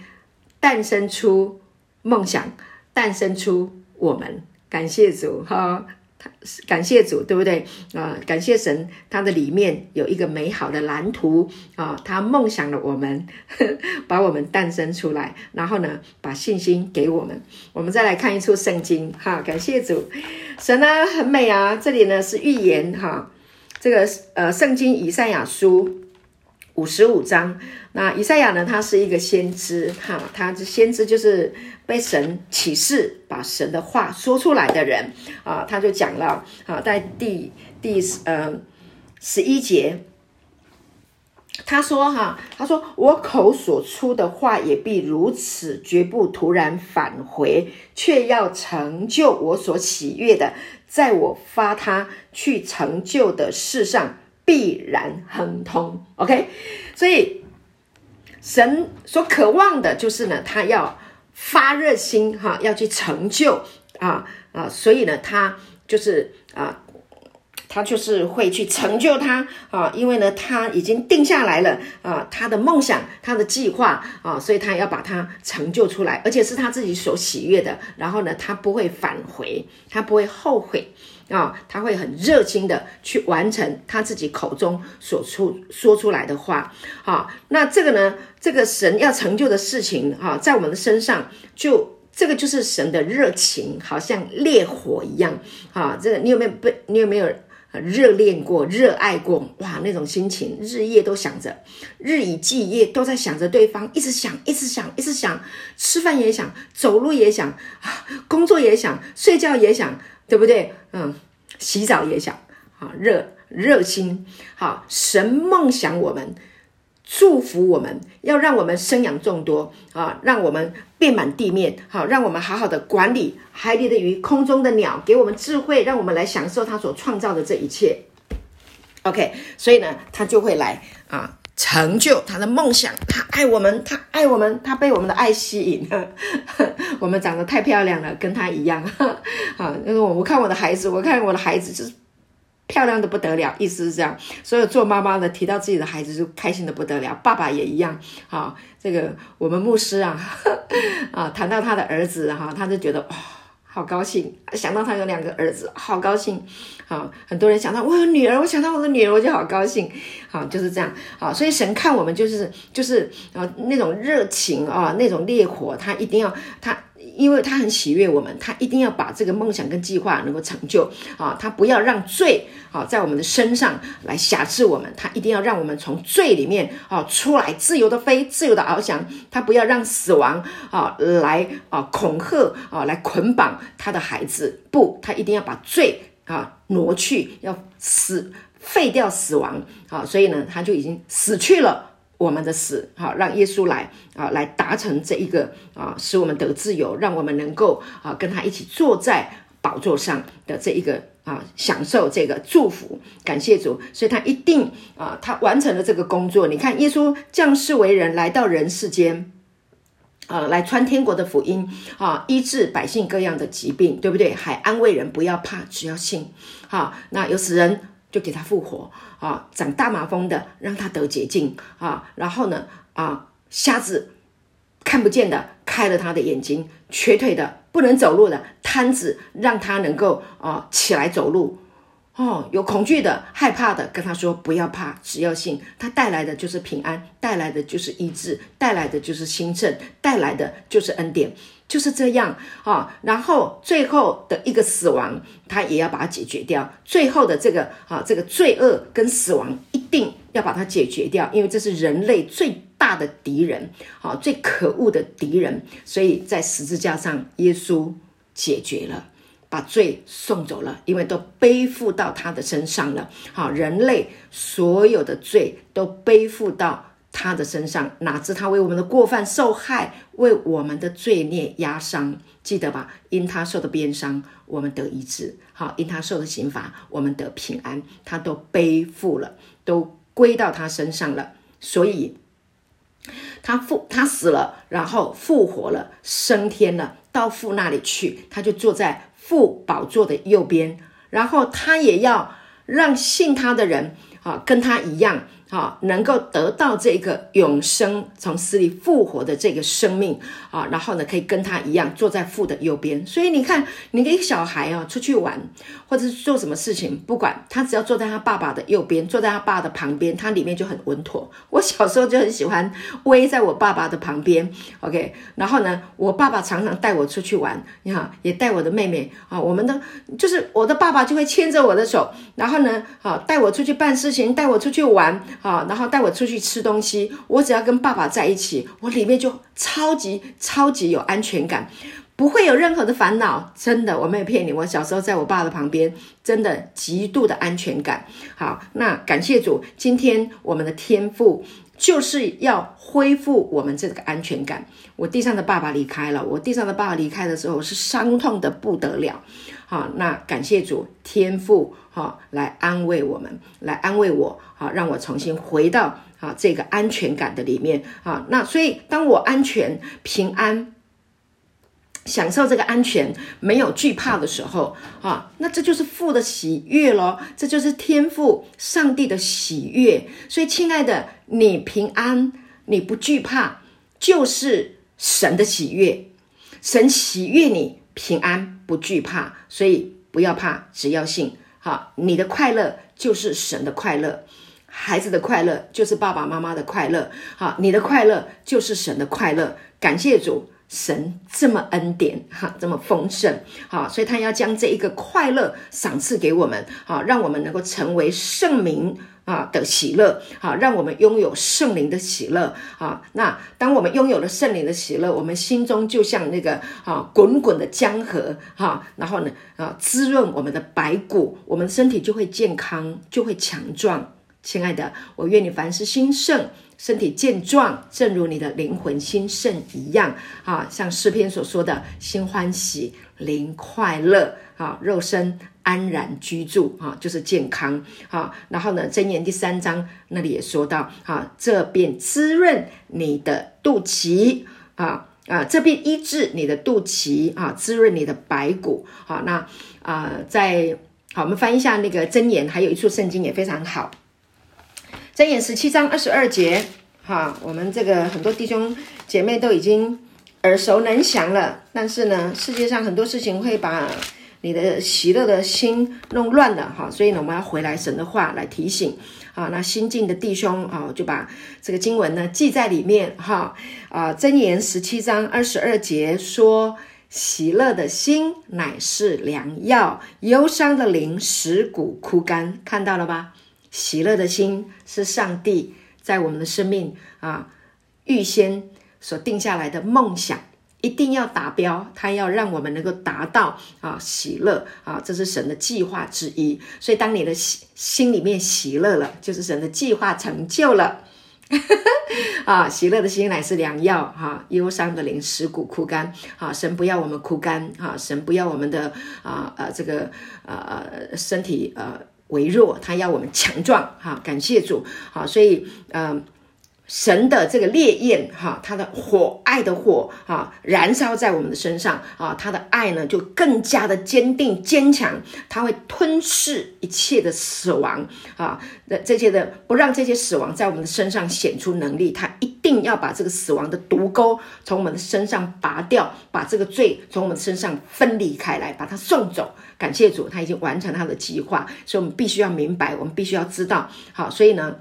诞生出梦想，诞生出我们。感谢主哈，感谢主，对不对啊？感谢神，他的里面有一个美好的蓝图啊，他梦想了我们，[LAUGHS] 把我们诞生出来，然后呢，把信心给我们。我们再来看一处圣经哈，感谢主，神呢很美啊。这里呢是预言哈，这个呃圣经以赛亚书五十五章。那以赛亚呢？他是一个先知，哈，他是先知，就是被神启示，把神的话说出来的人啊。他就讲了，啊，在第第呃十一节，他说哈，他说我口所出的话也必如此，绝不突然返回，却要成就我所喜悦的，在我发他去成就的事上必然亨通。OK，所以神所渴望的就是呢，他要发热心哈，要去成就啊啊，所以呢，他就是啊。他就是会去成就他啊，因为呢，他已经定下来了啊，他的梦想，他的计划啊，所以他要把它成就出来，而且是他自己所喜悦的。然后呢，他不会返回，他不会后悔啊，他会很热心的去完成他自己口中所出说出来的话啊。那这个呢，这个神要成就的事情哈，在我们的身上就这个就是神的热情，好像烈火一样啊。这个你有没有被？你有没有？热恋过，热爱过，哇，那种心情，日夜都想着，日以继夜都在想着对方，一直想，一直想，一直想，吃饭也想，走路也想，工作也想，睡觉也想，对不对？嗯，洗澡也想，啊，热热心，好，神梦想我们。祝福我们，要让我们生养众多啊，让我们遍满地面，好，让我们好好的管理海里的鱼、空中的鸟，给我们智慧，让我们来享受他所创造的这一切。OK，所以呢，他就会来啊，成就他的梦想。他爱我们，他爱我们，他被我们的爱吸引了。[LAUGHS] 我们长得太漂亮了，跟他一样。[LAUGHS] 啊，因为我看我的孩子，我看我的孩子就是。漂亮的不得了，意思是这样。所有做妈妈的提到自己的孩子就开心的不得了，爸爸也一样。啊，这个我们牧师啊，[LAUGHS] 啊，谈到他的儿子哈，他就觉得哇、哦，好高兴。想到他有两个儿子，好高兴。啊，很多人想到我有女儿，我想到我的女儿，我就好高兴。好，就是这样。好，所以神看我们就是就是啊那种热情啊，那种烈火，他一定要他。因为他很喜悦我们，他一定要把这个梦想跟计划能够成就啊！他不要让罪啊在我们的身上来辖制我们，他一定要让我们从罪里面啊出来，自由的飞，自由的翱翔。他不要让死亡啊来啊恐吓啊来捆绑他的孩子，不，他一定要把罪啊挪去，要死废掉死亡啊！所以呢，他就已经死去了。我们的死，好，让耶稣来啊，来达成这一个啊，使我们得自由，让我们能够啊，跟他一起坐在宝座上的这一个啊，享受这个祝福。感谢主，所以他一定啊，他完成了这个工作。你看，耶稣降世为人，来到人世间，啊，来传天国的福音啊，医治百姓各样的疾病，对不对？还安慰人，不要怕，只要信。好，那有死人。就给他复活啊，长大麻风的让他得洁净啊，然后呢啊，瞎子看不见的开了他的眼睛，瘸腿的不能走路的瘫子让他能够啊起来走路。哦，有恐惧的、害怕的，跟他说不要怕，只要信。他带来的就是平安，带来的就是医治，带来的就是兴盛，带来的就是恩典，就是这样啊、然后最后的一个死亡，他也要把它解决掉。最后的这个啊，这个罪恶跟死亡一定要把它解决掉，因为这是人类最大的敌人，啊，最可恶的敌人。所以在十字架上，耶稣解决了。把罪送走了，因为都背负到他的身上了。好，人类所有的罪都背负到他的身上，哪知他为我们的过犯受害，为我们的罪孽压伤，记得吧？因他受的鞭伤，我们得医治；好，因他受的刑罚，我们得平安。他都背负了，都归到他身上了。所以，他复，他死了，然后复活了，升天了，到父那里去，他就坐在。父宝座的右边，然后他也要让信他的人啊，跟他一样。好，能够得到这个永生，从死里复活的这个生命啊，然后呢，可以跟他一样坐在父的右边。所以你看，你一个小孩啊出去玩，或者是做什么事情，不管他只要坐在他爸爸的右边，坐在他爸的旁边，他里面就很稳妥。我小时候就很喜欢偎在我爸爸的旁边，OK。然后呢，我爸爸常常带我出去玩，你好，也带我的妹妹啊，我们的就是我的爸爸就会牵着我的手，然后呢，啊，带我出去办事情，带我出去玩。啊，然后带我出去吃东西，我只要跟爸爸在一起，我里面就超级超级有安全感。不会有任何的烦恼，真的，我没有骗你。我小时候在我爸的旁边，真的极度的安全感。好，那感谢主，今天我们的天赋就是要恢复我们这个安全感。我地上的爸爸离开了，我地上的爸爸离开的时候是伤痛的不得了。好，那感谢主，天父好来安慰我们，来安慰我，好让我重新回到啊这个安全感的里面啊。那所以当我安全平安。享受这个安全，没有惧怕的时候，啊，那这就是父的喜悦咯，这就是天父上帝的喜悦。所以，亲爱的，你平安，你不惧怕，就是神的喜悦。神喜悦你平安不惧怕，所以不要怕，只要信。好，你的快乐就是神的快乐，孩子的快乐就是爸爸妈妈的快乐。好，你的快乐就是神的快乐。感谢主。神这么恩典哈，这么丰盛，好，所以他要将这一个快乐赏赐给我们，好，让我们能够成为圣灵啊的喜乐，好，让我们拥有圣灵的喜乐，啊，那当我们拥有了圣灵的喜乐，我们心中就像那个啊滚滚的江河，哈，然后呢啊滋润我们的白骨，我们身体就会健康，就会强壮。亲爱的，我愿你凡事兴盛。身体健壮，正如你的灵魂兴盛一样啊！像诗篇所说的，心欢喜，灵快乐啊，肉身安然居住啊，就是健康啊。然后呢，箴言第三章那里也说到啊，这便滋润你的肚脐啊啊，这便医治你的肚脐啊，滋润你的白骨。好，那啊，在好，我们翻一下那个箴言，还有一处圣经也非常好。箴言十七章二十二节，哈，我们这个很多弟兄姐妹都已经耳熟能详了。但是呢，世界上很多事情会把你的喜乐的心弄乱了，哈，所以呢，我们要回来神的话来提醒，啊，那新进的弟兄啊，就把这个经文呢记在里面，哈，啊，箴言十七章二十二节说：喜乐的心乃是良药，忧伤的灵使骨枯干，看到了吧？喜乐的心是上帝在我们的生命啊预先所定下来的梦想，一定要达标。他要让我们能够达到啊喜乐啊，这是神的计划之一。所以，当你的心心里面喜乐了，就是神的计划成就了。[LAUGHS] 啊，喜乐的心乃是良药哈，忧伤的灵使骨枯干。啊，神不要我们枯干啊，神不要我们的啊呃这个呃身体呃。微弱，他要我们强壮，哈，感谢主，好，所以，嗯、神的这个烈焰，哈，他的火，爱的火，哈，燃烧在我们的身上，啊，他的爱呢，就更加的坚定坚强，他会吞噬一切的死亡，啊，那这些的不让这些死亡在我们的身上显出能力，他一定要把这个死亡的毒钩从我们的身上拔掉，把这个罪从我们身上分离开来，把它送走。感谢主，他已经完成他的计划，所以我们必须要明白，我们必须要知道，好，所以呢，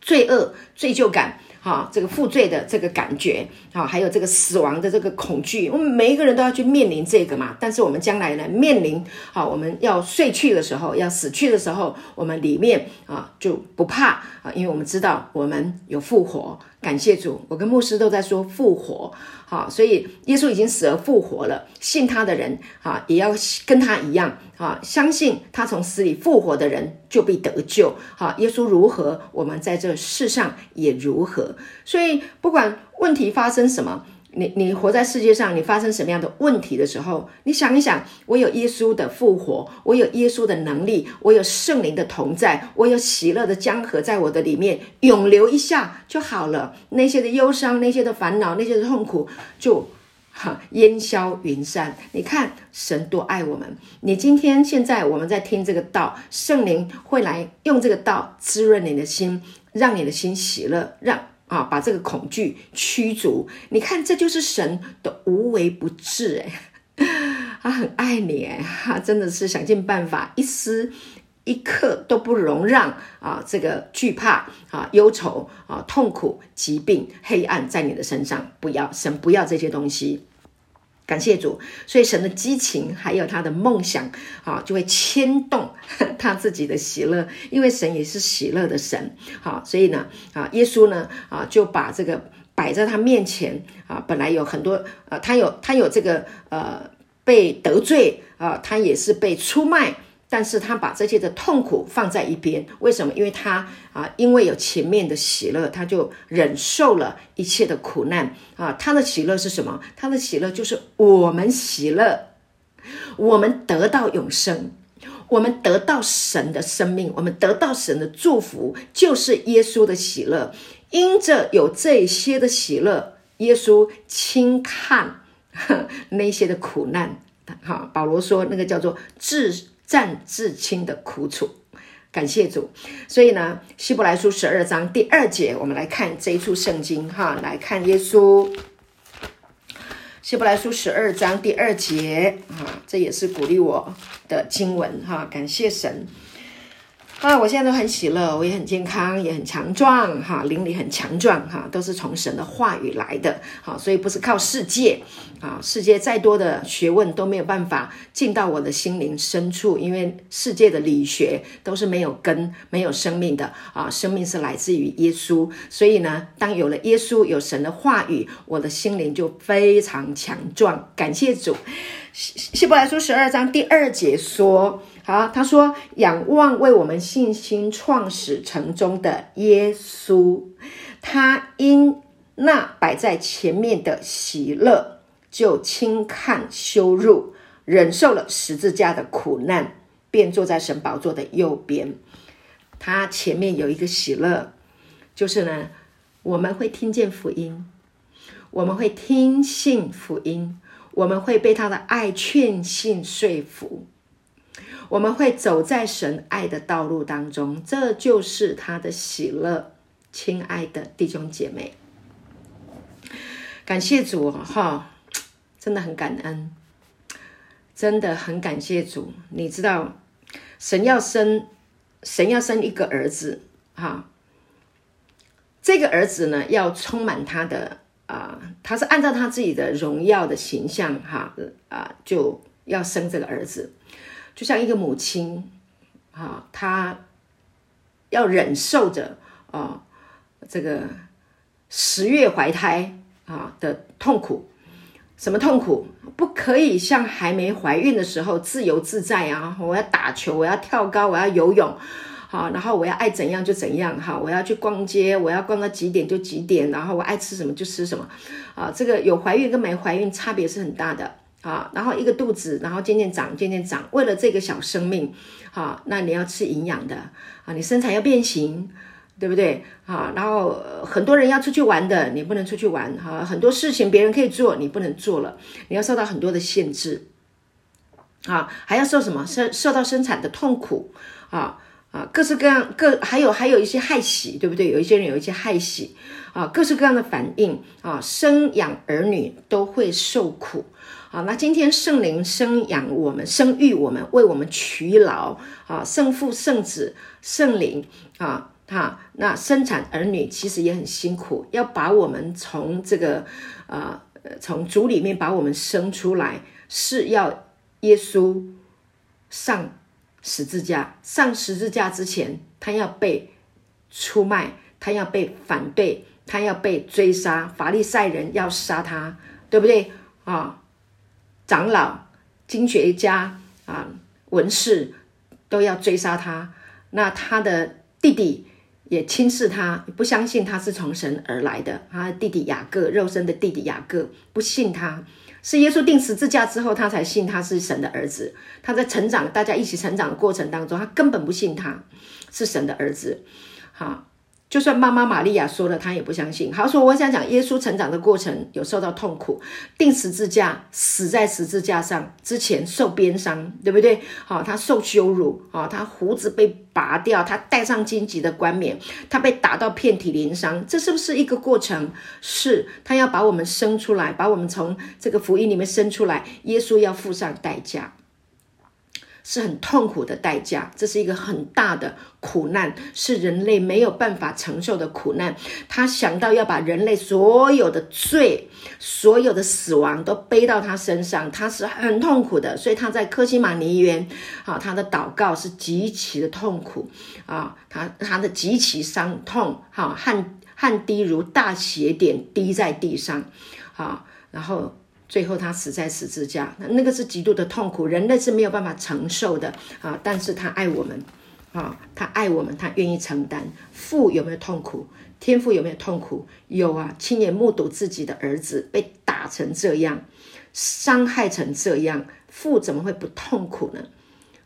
罪恶、罪疚感，哈，这个负罪的这个感觉，好，还有这个死亡的这个恐惧，我们每一个人都要去面临这个嘛。但是我们将来呢，面临，好，我们要睡去的时候，要死去的时候，我们里面啊就不怕啊，因为我们知道我们有复活。感谢主，我跟牧师都在说复活，好，所以耶稣已经死而复活了，信他的人啊，也要跟他一样啊，相信他从死里复活的人就必得救，好，耶稣如何，我们在这世上也如何，所以不管问题发生什么。你你活在世界上，你发生什么样的问题的时候，你想一想，我有耶稣的复活，我有耶稣的能力，我有圣灵的同在，我有喜乐的江河在我的里面涌流一下就好了。那些的忧伤，那些的烦恼，那些的痛苦就哈烟消云散。你看神多爱我们。你今天现在我们在听这个道，圣灵会来用这个道滋润你的心，让你的心喜乐，让。啊，把这个恐惧驱逐。你看，这就是神的无微不至，诶，他很爱你，诶，他真的是想尽办法，一丝一刻都不容让啊，这个惧怕啊、忧愁啊、痛苦、疾病、黑暗在你的身上，不要，神不要这些东西。感谢主，所以神的激情还有他的梦想啊，就会牵动 [LAUGHS] 他自己的喜乐，因为神也是喜乐的神。好，所以呢，啊，耶稣呢，啊，就把这个摆在他面前啊，本来有很多啊，他有他有这个呃被得罪啊，他也是被出卖。但是他把这些的痛苦放在一边，为什么？因为他啊，因为有前面的喜乐，他就忍受了一切的苦难啊。他的喜乐是什么？他的喜乐就是我们喜乐，我们得到永生，我们得到神的生命，我们得到神的祝福，就是耶稣的喜乐。因着有这些的喜乐，耶稣轻看那些的苦难。哈，保罗说那个叫做至。战至亲的苦楚，感谢主。所以呢，希伯来书十二章第二节，我们来看这一处圣经哈，来看耶稣。希伯来书十二章第二节啊，这也是鼓励我的经文哈，感谢神。啊，我现在都很喜乐，我也很健康，也很强壮，哈，灵里很强壮，哈，都是从神的话语来的，好，所以不是靠世界，啊，世界再多的学问都没有办法进到我的心灵深处，因为世界的理学都是没有根、没有生命的，啊，生命是来自于耶稣，所以呢，当有了耶稣，有神的话语，我的心灵就非常强壮，感谢主。希希伯来书十二章第二节说。好，他说：“仰望为我们信心创始成终的耶稣，他因那摆在前面的喜乐，就轻看羞辱，忍受了十字架的苦难，便坐在神宝座的右边。他前面有一个喜乐，就是呢，我们会听见福音，我们会听信福音，我们会被他的爱劝信说服。”我们会走在神爱的道路当中，这就是他的喜乐。亲爱的弟兄姐妹，感谢主哈，真的很感恩，真的很感谢主。你知道，神要生，神要生一个儿子哈，这个儿子呢，要充满他的啊、他是按照他自己的荣耀的形象哈啊、就要生这个儿子。就像一个母亲，啊，她要忍受着啊这个十月怀胎啊的痛苦，什么痛苦？不可以像还没怀孕的时候自由自在啊！我要打球，我要跳高，我要游泳，好，然后我要爱怎样就怎样，哈，我要去逛街，我要逛到几点就几点，然后我爱吃什么就吃什么，啊，这个有怀孕跟没怀孕差别是很大的。啊，然后一个肚子，然后渐渐长，渐渐长。为了这个小生命，啊，那你要吃营养的啊，你身材要变形，对不对？啊，然后很多人要出去玩的，你不能出去玩哈。很多事情别人可以做，你不能做了，你要受到很多的限制。啊，还要受什么？受受到生产的痛苦啊啊，各式各样各还有还有一些害喜，对不对？有一些人有一些害喜啊，各式各样的反应啊，生养儿女都会受苦。好，那今天圣灵生养我们，生育我们，为我们劬劳啊，圣父、圣子、圣灵啊，哈，那生产儿女其实也很辛苦，要把我们从这个啊，从主里面把我们生出来，是要耶稣上十字架，上十字架之前，他要被出卖，他要被反对，他要被追杀，法利赛人要杀他，对不对啊？长老、经学家啊、文士都要追杀他。那他的弟弟也轻视他，不相信他是从神而来的。他的弟弟雅各，肉身的弟弟雅各，不信他，是耶稣钉十字架之后，他才信他是神的儿子。他在成长，大家一起成长的过程当中，他根本不信他是神的儿子。好。就算妈妈玛利亚说了，他也不相信。好说，我想讲耶稣成长的过程有受到痛苦，钉十字架，死在十字架上之前受鞭伤，对不对？好，他受羞辱，好，他胡子被拔掉，他戴上荆棘的冠冕，他被打到遍体鳞伤，这是不是一个过程？是，他要把我们生出来，把我们从这个福音里面生出来，耶稣要付上代价。是很痛苦的代价，这是一个很大的苦难，是人类没有办法承受的苦难。他想到要把人类所有的罪、所有的死亡都背到他身上，他是很痛苦的。所以他在科西马尼园，啊，他的祷告是极其的痛苦啊，他他的极其伤痛，哈，汗。汗滴如大血点滴在地上，啊，然后最后他死在十字架，那那个是极度的痛苦，人类是没有办法承受的啊。但是他爱我们，啊，他爱我们，他愿意承担。父有没有痛苦？天父有没有痛苦？有啊，亲眼目睹自己的儿子被打成这样，伤害成这样，父怎么会不痛苦呢？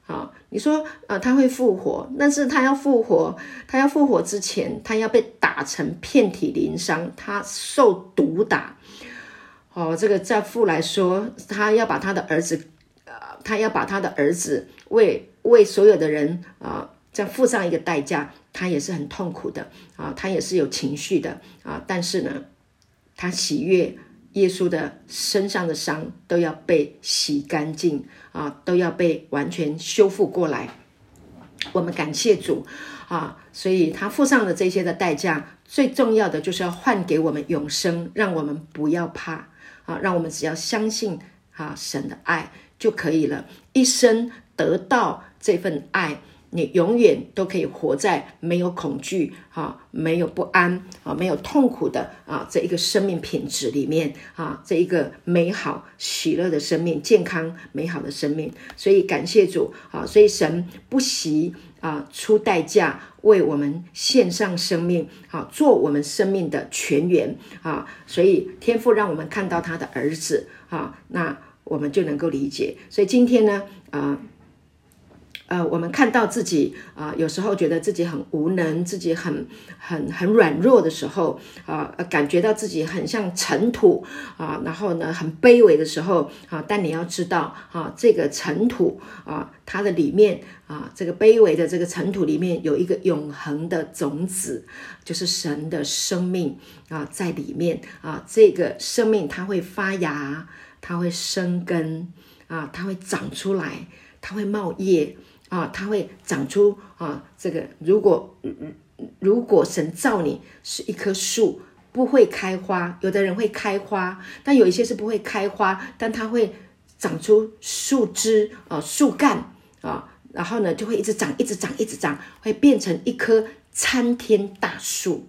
啊，你说，呃，他会复活，但是他要复活，他要复活之前，他要被打成遍体鳞伤，他受毒打。哦，这个在父来说，他要把他的儿子，呃，他要把他的儿子为为所有的人啊，再、付上一个代价，他也是很痛苦的啊，他也是有情绪的啊，但是呢，他喜悦。耶稣的身上的伤都要被洗干净啊，都要被完全修复过来。我们感谢主啊，所以他付上了这些的代价，最重要的就是要换给我们永生，让我们不要怕啊，让我们只要相信啊神的爱就可以了，一生得到这份爱。你永远都可以活在没有恐惧、啊，没有不安、啊，没有痛苦的啊这一个生命品质里面啊，这一个美好喜乐的生命、健康美好的生命。所以感谢主啊！所以神不惜啊出代价为我们献上生命，好，做我们生命的泉源啊！所以天父让我们看到他的儿子啊，那我们就能够理解。所以今天呢，啊。呃我们看到自己啊、有时候觉得自己很无能，自己很很很软弱的时候啊、感觉到自己很像尘土啊、然后呢，很卑微的时候啊、但你要知道啊，这个尘土啊，它的里面啊，这个卑微的这个尘土里面有一个永恒的种子，就是神的生命啊，在里面啊，这个生命它会发芽，它会生根啊，它会长出来，它会冒叶。啊，它会长出啊，这个如果如果神造你是一棵树，不会开花，有的人会开花，但有一些是不会开花，但它会长出树枝啊、树干啊，然后呢就会一直长，一直长，一直长，会变成一棵参天大树。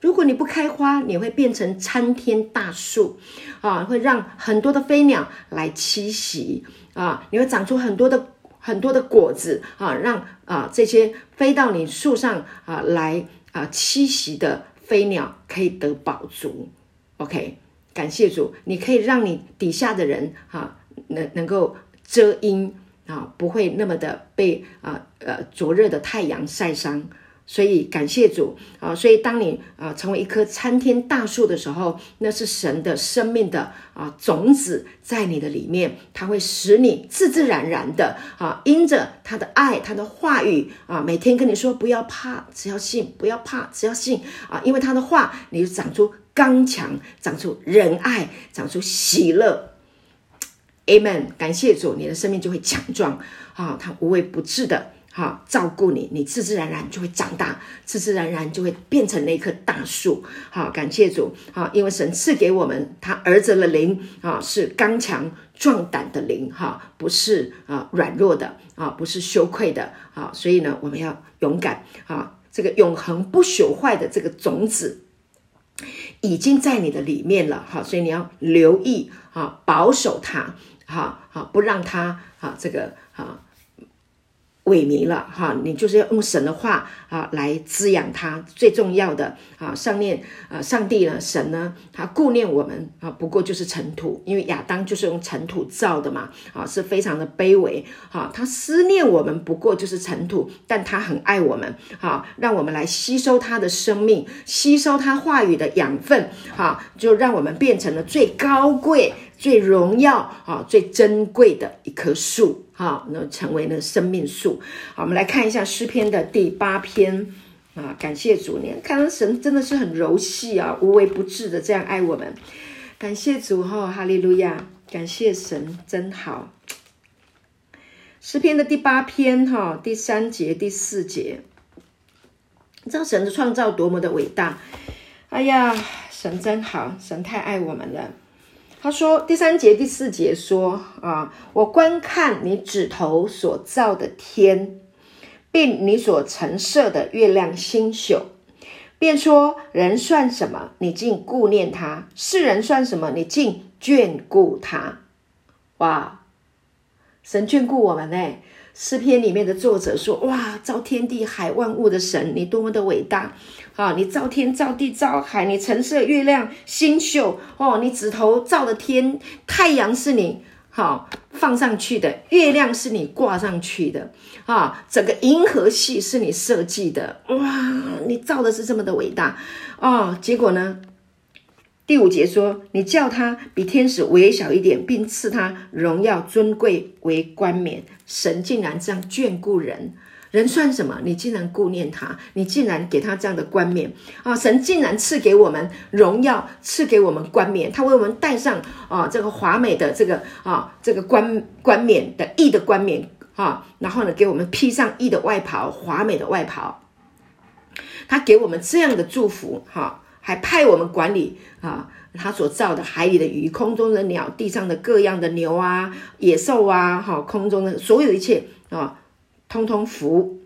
如果你不开花，你会变成参天大树啊，会让很多的飞鸟来栖息啊，你会长出很多的。很多的果子啊，让啊这些飞到你树上啊来啊栖息的飞鸟可以得饱足。OK，感谢主，你可以让你底下的人啊能能够遮阴啊，不会那么的被啊呃灼热的太阳晒伤。所以感谢主啊！所以当你啊成为一棵参天大树的时候，那是神的生命的啊种子在你的里面，它会使你自自然然的啊，因着他的爱、他的话语啊，每天跟你说不要怕，只要信；不要怕，只要信啊！因为他的话，你就长出刚强，长出仁爱，长出喜乐。Amen！感谢主，你的生命就会强壮啊！他无微不至的。好，照顾你，你自自然然就会长大，自自然然就会变成那棵大树。好，感谢主。好，因为神赐给我们他儿子的灵啊，是刚强壮胆的灵，哈，不是啊软弱的啊，不是羞愧的啊。所以呢，我们要勇敢啊。这个永恒不朽坏的这个种子已经在你的里面了，哈。所以你要留意啊，保守它，哈，好，不让它啊，这个啊。萎靡了哈，你就是要用神的话啊来滋养它。最重要的啊，上面啊，上帝呢，神呢，他顾念我们啊，不过就是尘土，因为亚当就是用尘土造的嘛，啊，是非常的卑微哈。他思念我们，不过就是尘土，但他很爱我们哈，让我们来吸收他的生命，吸收他话语的养分哈，就让我们变成了最高贵。最荣耀啊，最珍贵的一棵树，哈，那成为了生命树。好，我们来看一下诗篇的第八篇啊，感谢主，你看神真的是很柔细啊，无微不至的这样爱我们。感谢主哈，哈利路亚，感谢神真好。诗篇的第八篇哈，第三节、第四节，你知道神的创造多么的伟大？哎呀，神真好，神太爱我们了。他说：“第三节、第四节说啊，我观看你指头所造的天，并你所陈设的月亮星宿，便说：人算什么？你竟顾念他；世人算什么？你竟眷顾他。哇！神眷顾我们呢。诗篇里面的作者说：哇，造天地海万物的神，你多么的伟大！啊，你照天照地照海，你橙色月亮星宿哦，你指头照的天，太阳是你。好，放上去的月亮是你挂上去的啊，整个银河系是你设计的，哇，你造的是这么的伟大哦。结果呢，第五节说，你叫他比天使微小一点，并赐他荣耀尊贵为冠冕。神竟然这样眷顾人。人算什么？你竟然顾念他，你竟然给他这样的冠冕啊！神竟然赐给我们荣耀，赐给我们冠冕，他为我们戴上啊这个华美的这个啊这个冠冠冕的义的冠冕啊，然后呢给我们披上义的外袍，华美的外袍。他给我们这样的祝福哈、啊，还派我们管理啊他所造的海里的鱼、空中的鸟、地上的各样的牛啊、野兽啊，哈、空中的所有一切啊。通通服，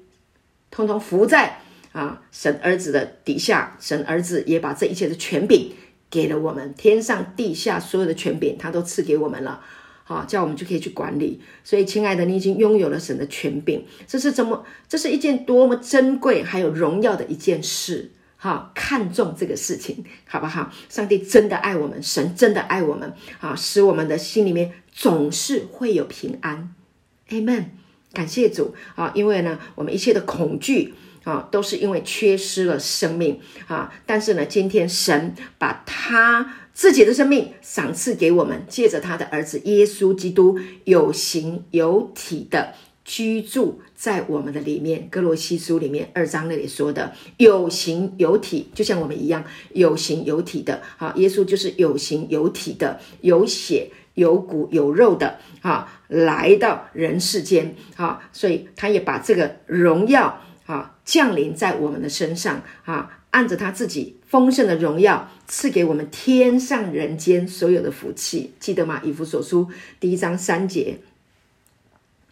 通通服在啊神儿子的底下。神儿子也把这一切的权柄给了我们，天上地下所有的权柄，他都赐给我们了。好、啊，这样我们就可以去管理。所以，亲爱的，你已经拥有了神的权柄，这是怎么？这是一件多么珍贵还有荣耀的一件事。哈、看重这个事情，好不好？上帝真的爱我们，神真的爱我们。啊，使我们的心里面总是会有平安。Amen。感谢主啊！因为呢，我们一切的恐惧啊，都是因为缺失了生命啊。但是呢，今天神把他自己的生命赏赐给我们，借着他的儿子耶稣基督有形有体的居住在我们的里面。哥罗西书里面二章那里说的有形有体，就像我们一样有形有体的啊。耶稣就是有形有体的，有血有骨有肉的啊。来到人世间啊，所以他也把这个荣耀啊降临在我们的身上啊，按着他自己丰盛的荣耀赐给我们天上人间所有的福气，记得吗？以弗所书第一章三节，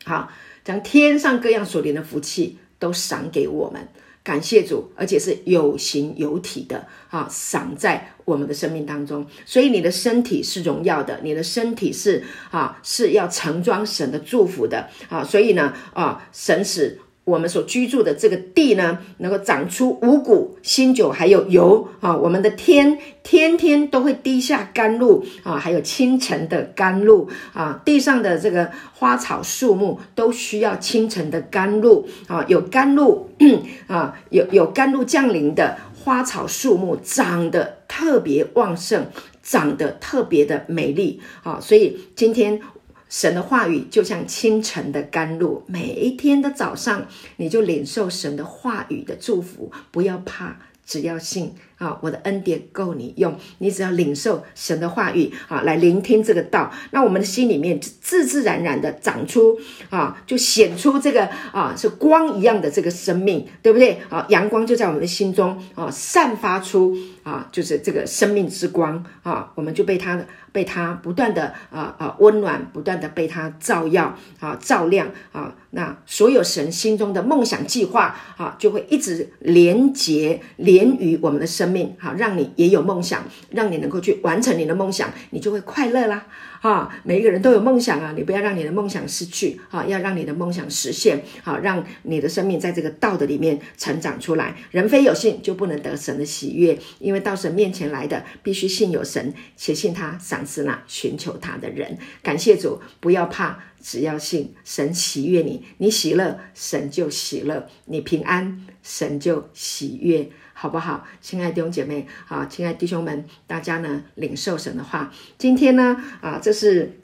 好，将天上各样所连的福气都赏给我们。感谢主，而且是有形有体的啊，赏在我们的生命当中。所以你的身体是荣耀的，你的身体是啊，是要盛装神的祝福的啊。所以呢啊，神使。我们所居住的这个地呢，能够长出五谷、新酒，还有油啊！我们的天天天都会滴下甘露啊，还有清晨的甘露啊！地上的这个花草树木都需要清晨的甘露啊！有甘露 [CLEARS THROAT] 啊，有有甘露降临的花草树木，长得特别旺盛，长得特别的美丽啊！所以今天。神的话语就像清晨的甘露，每一天的早上，你就领受神的话语的祝福，不要怕，只要信。啊，我的恩典够你用，你只要领受神的话语啊，来聆听这个道，那我们的心里面自自然然的长出啊，就显出这个啊是光一样的这个生命，对不对？啊，阳光就在我们的心中啊，散发出啊，就是这个生命之光啊，我们就被他被他不断的啊啊温暖，不断的被他照耀啊照亮啊，那所有神心中的梦想计划啊，就会一直连结连于我们的生。生命好，让你也有梦想，让你能够去完成你的梦想，你就会快乐啦。啊，每一个人都有梦想啊，你不要让你的梦想失去啊，要让你的梦想实现。好，让你的生命在这个道的里面成长出来。人非有信，就不能得神的喜悦，因为到神面前来的，必须信有神，且信他赏赐那寻求他的人。感谢主，不要怕，只要信神喜悦你，你喜乐，神就喜乐；你平安，神就喜悦。好不好，亲爱的弟兄姐妹，啊，亲爱的弟兄们，大家呢领受神的话。今天呢，啊，这是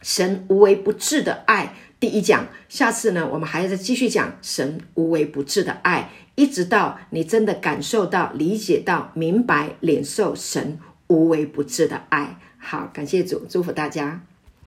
神无微不至的爱第一讲。下次呢，我们还要再继续讲神无微不至的爱，一直到你真的感受到、理解到、明白、领受神无微不至的爱。好，感谢主，祝福大家。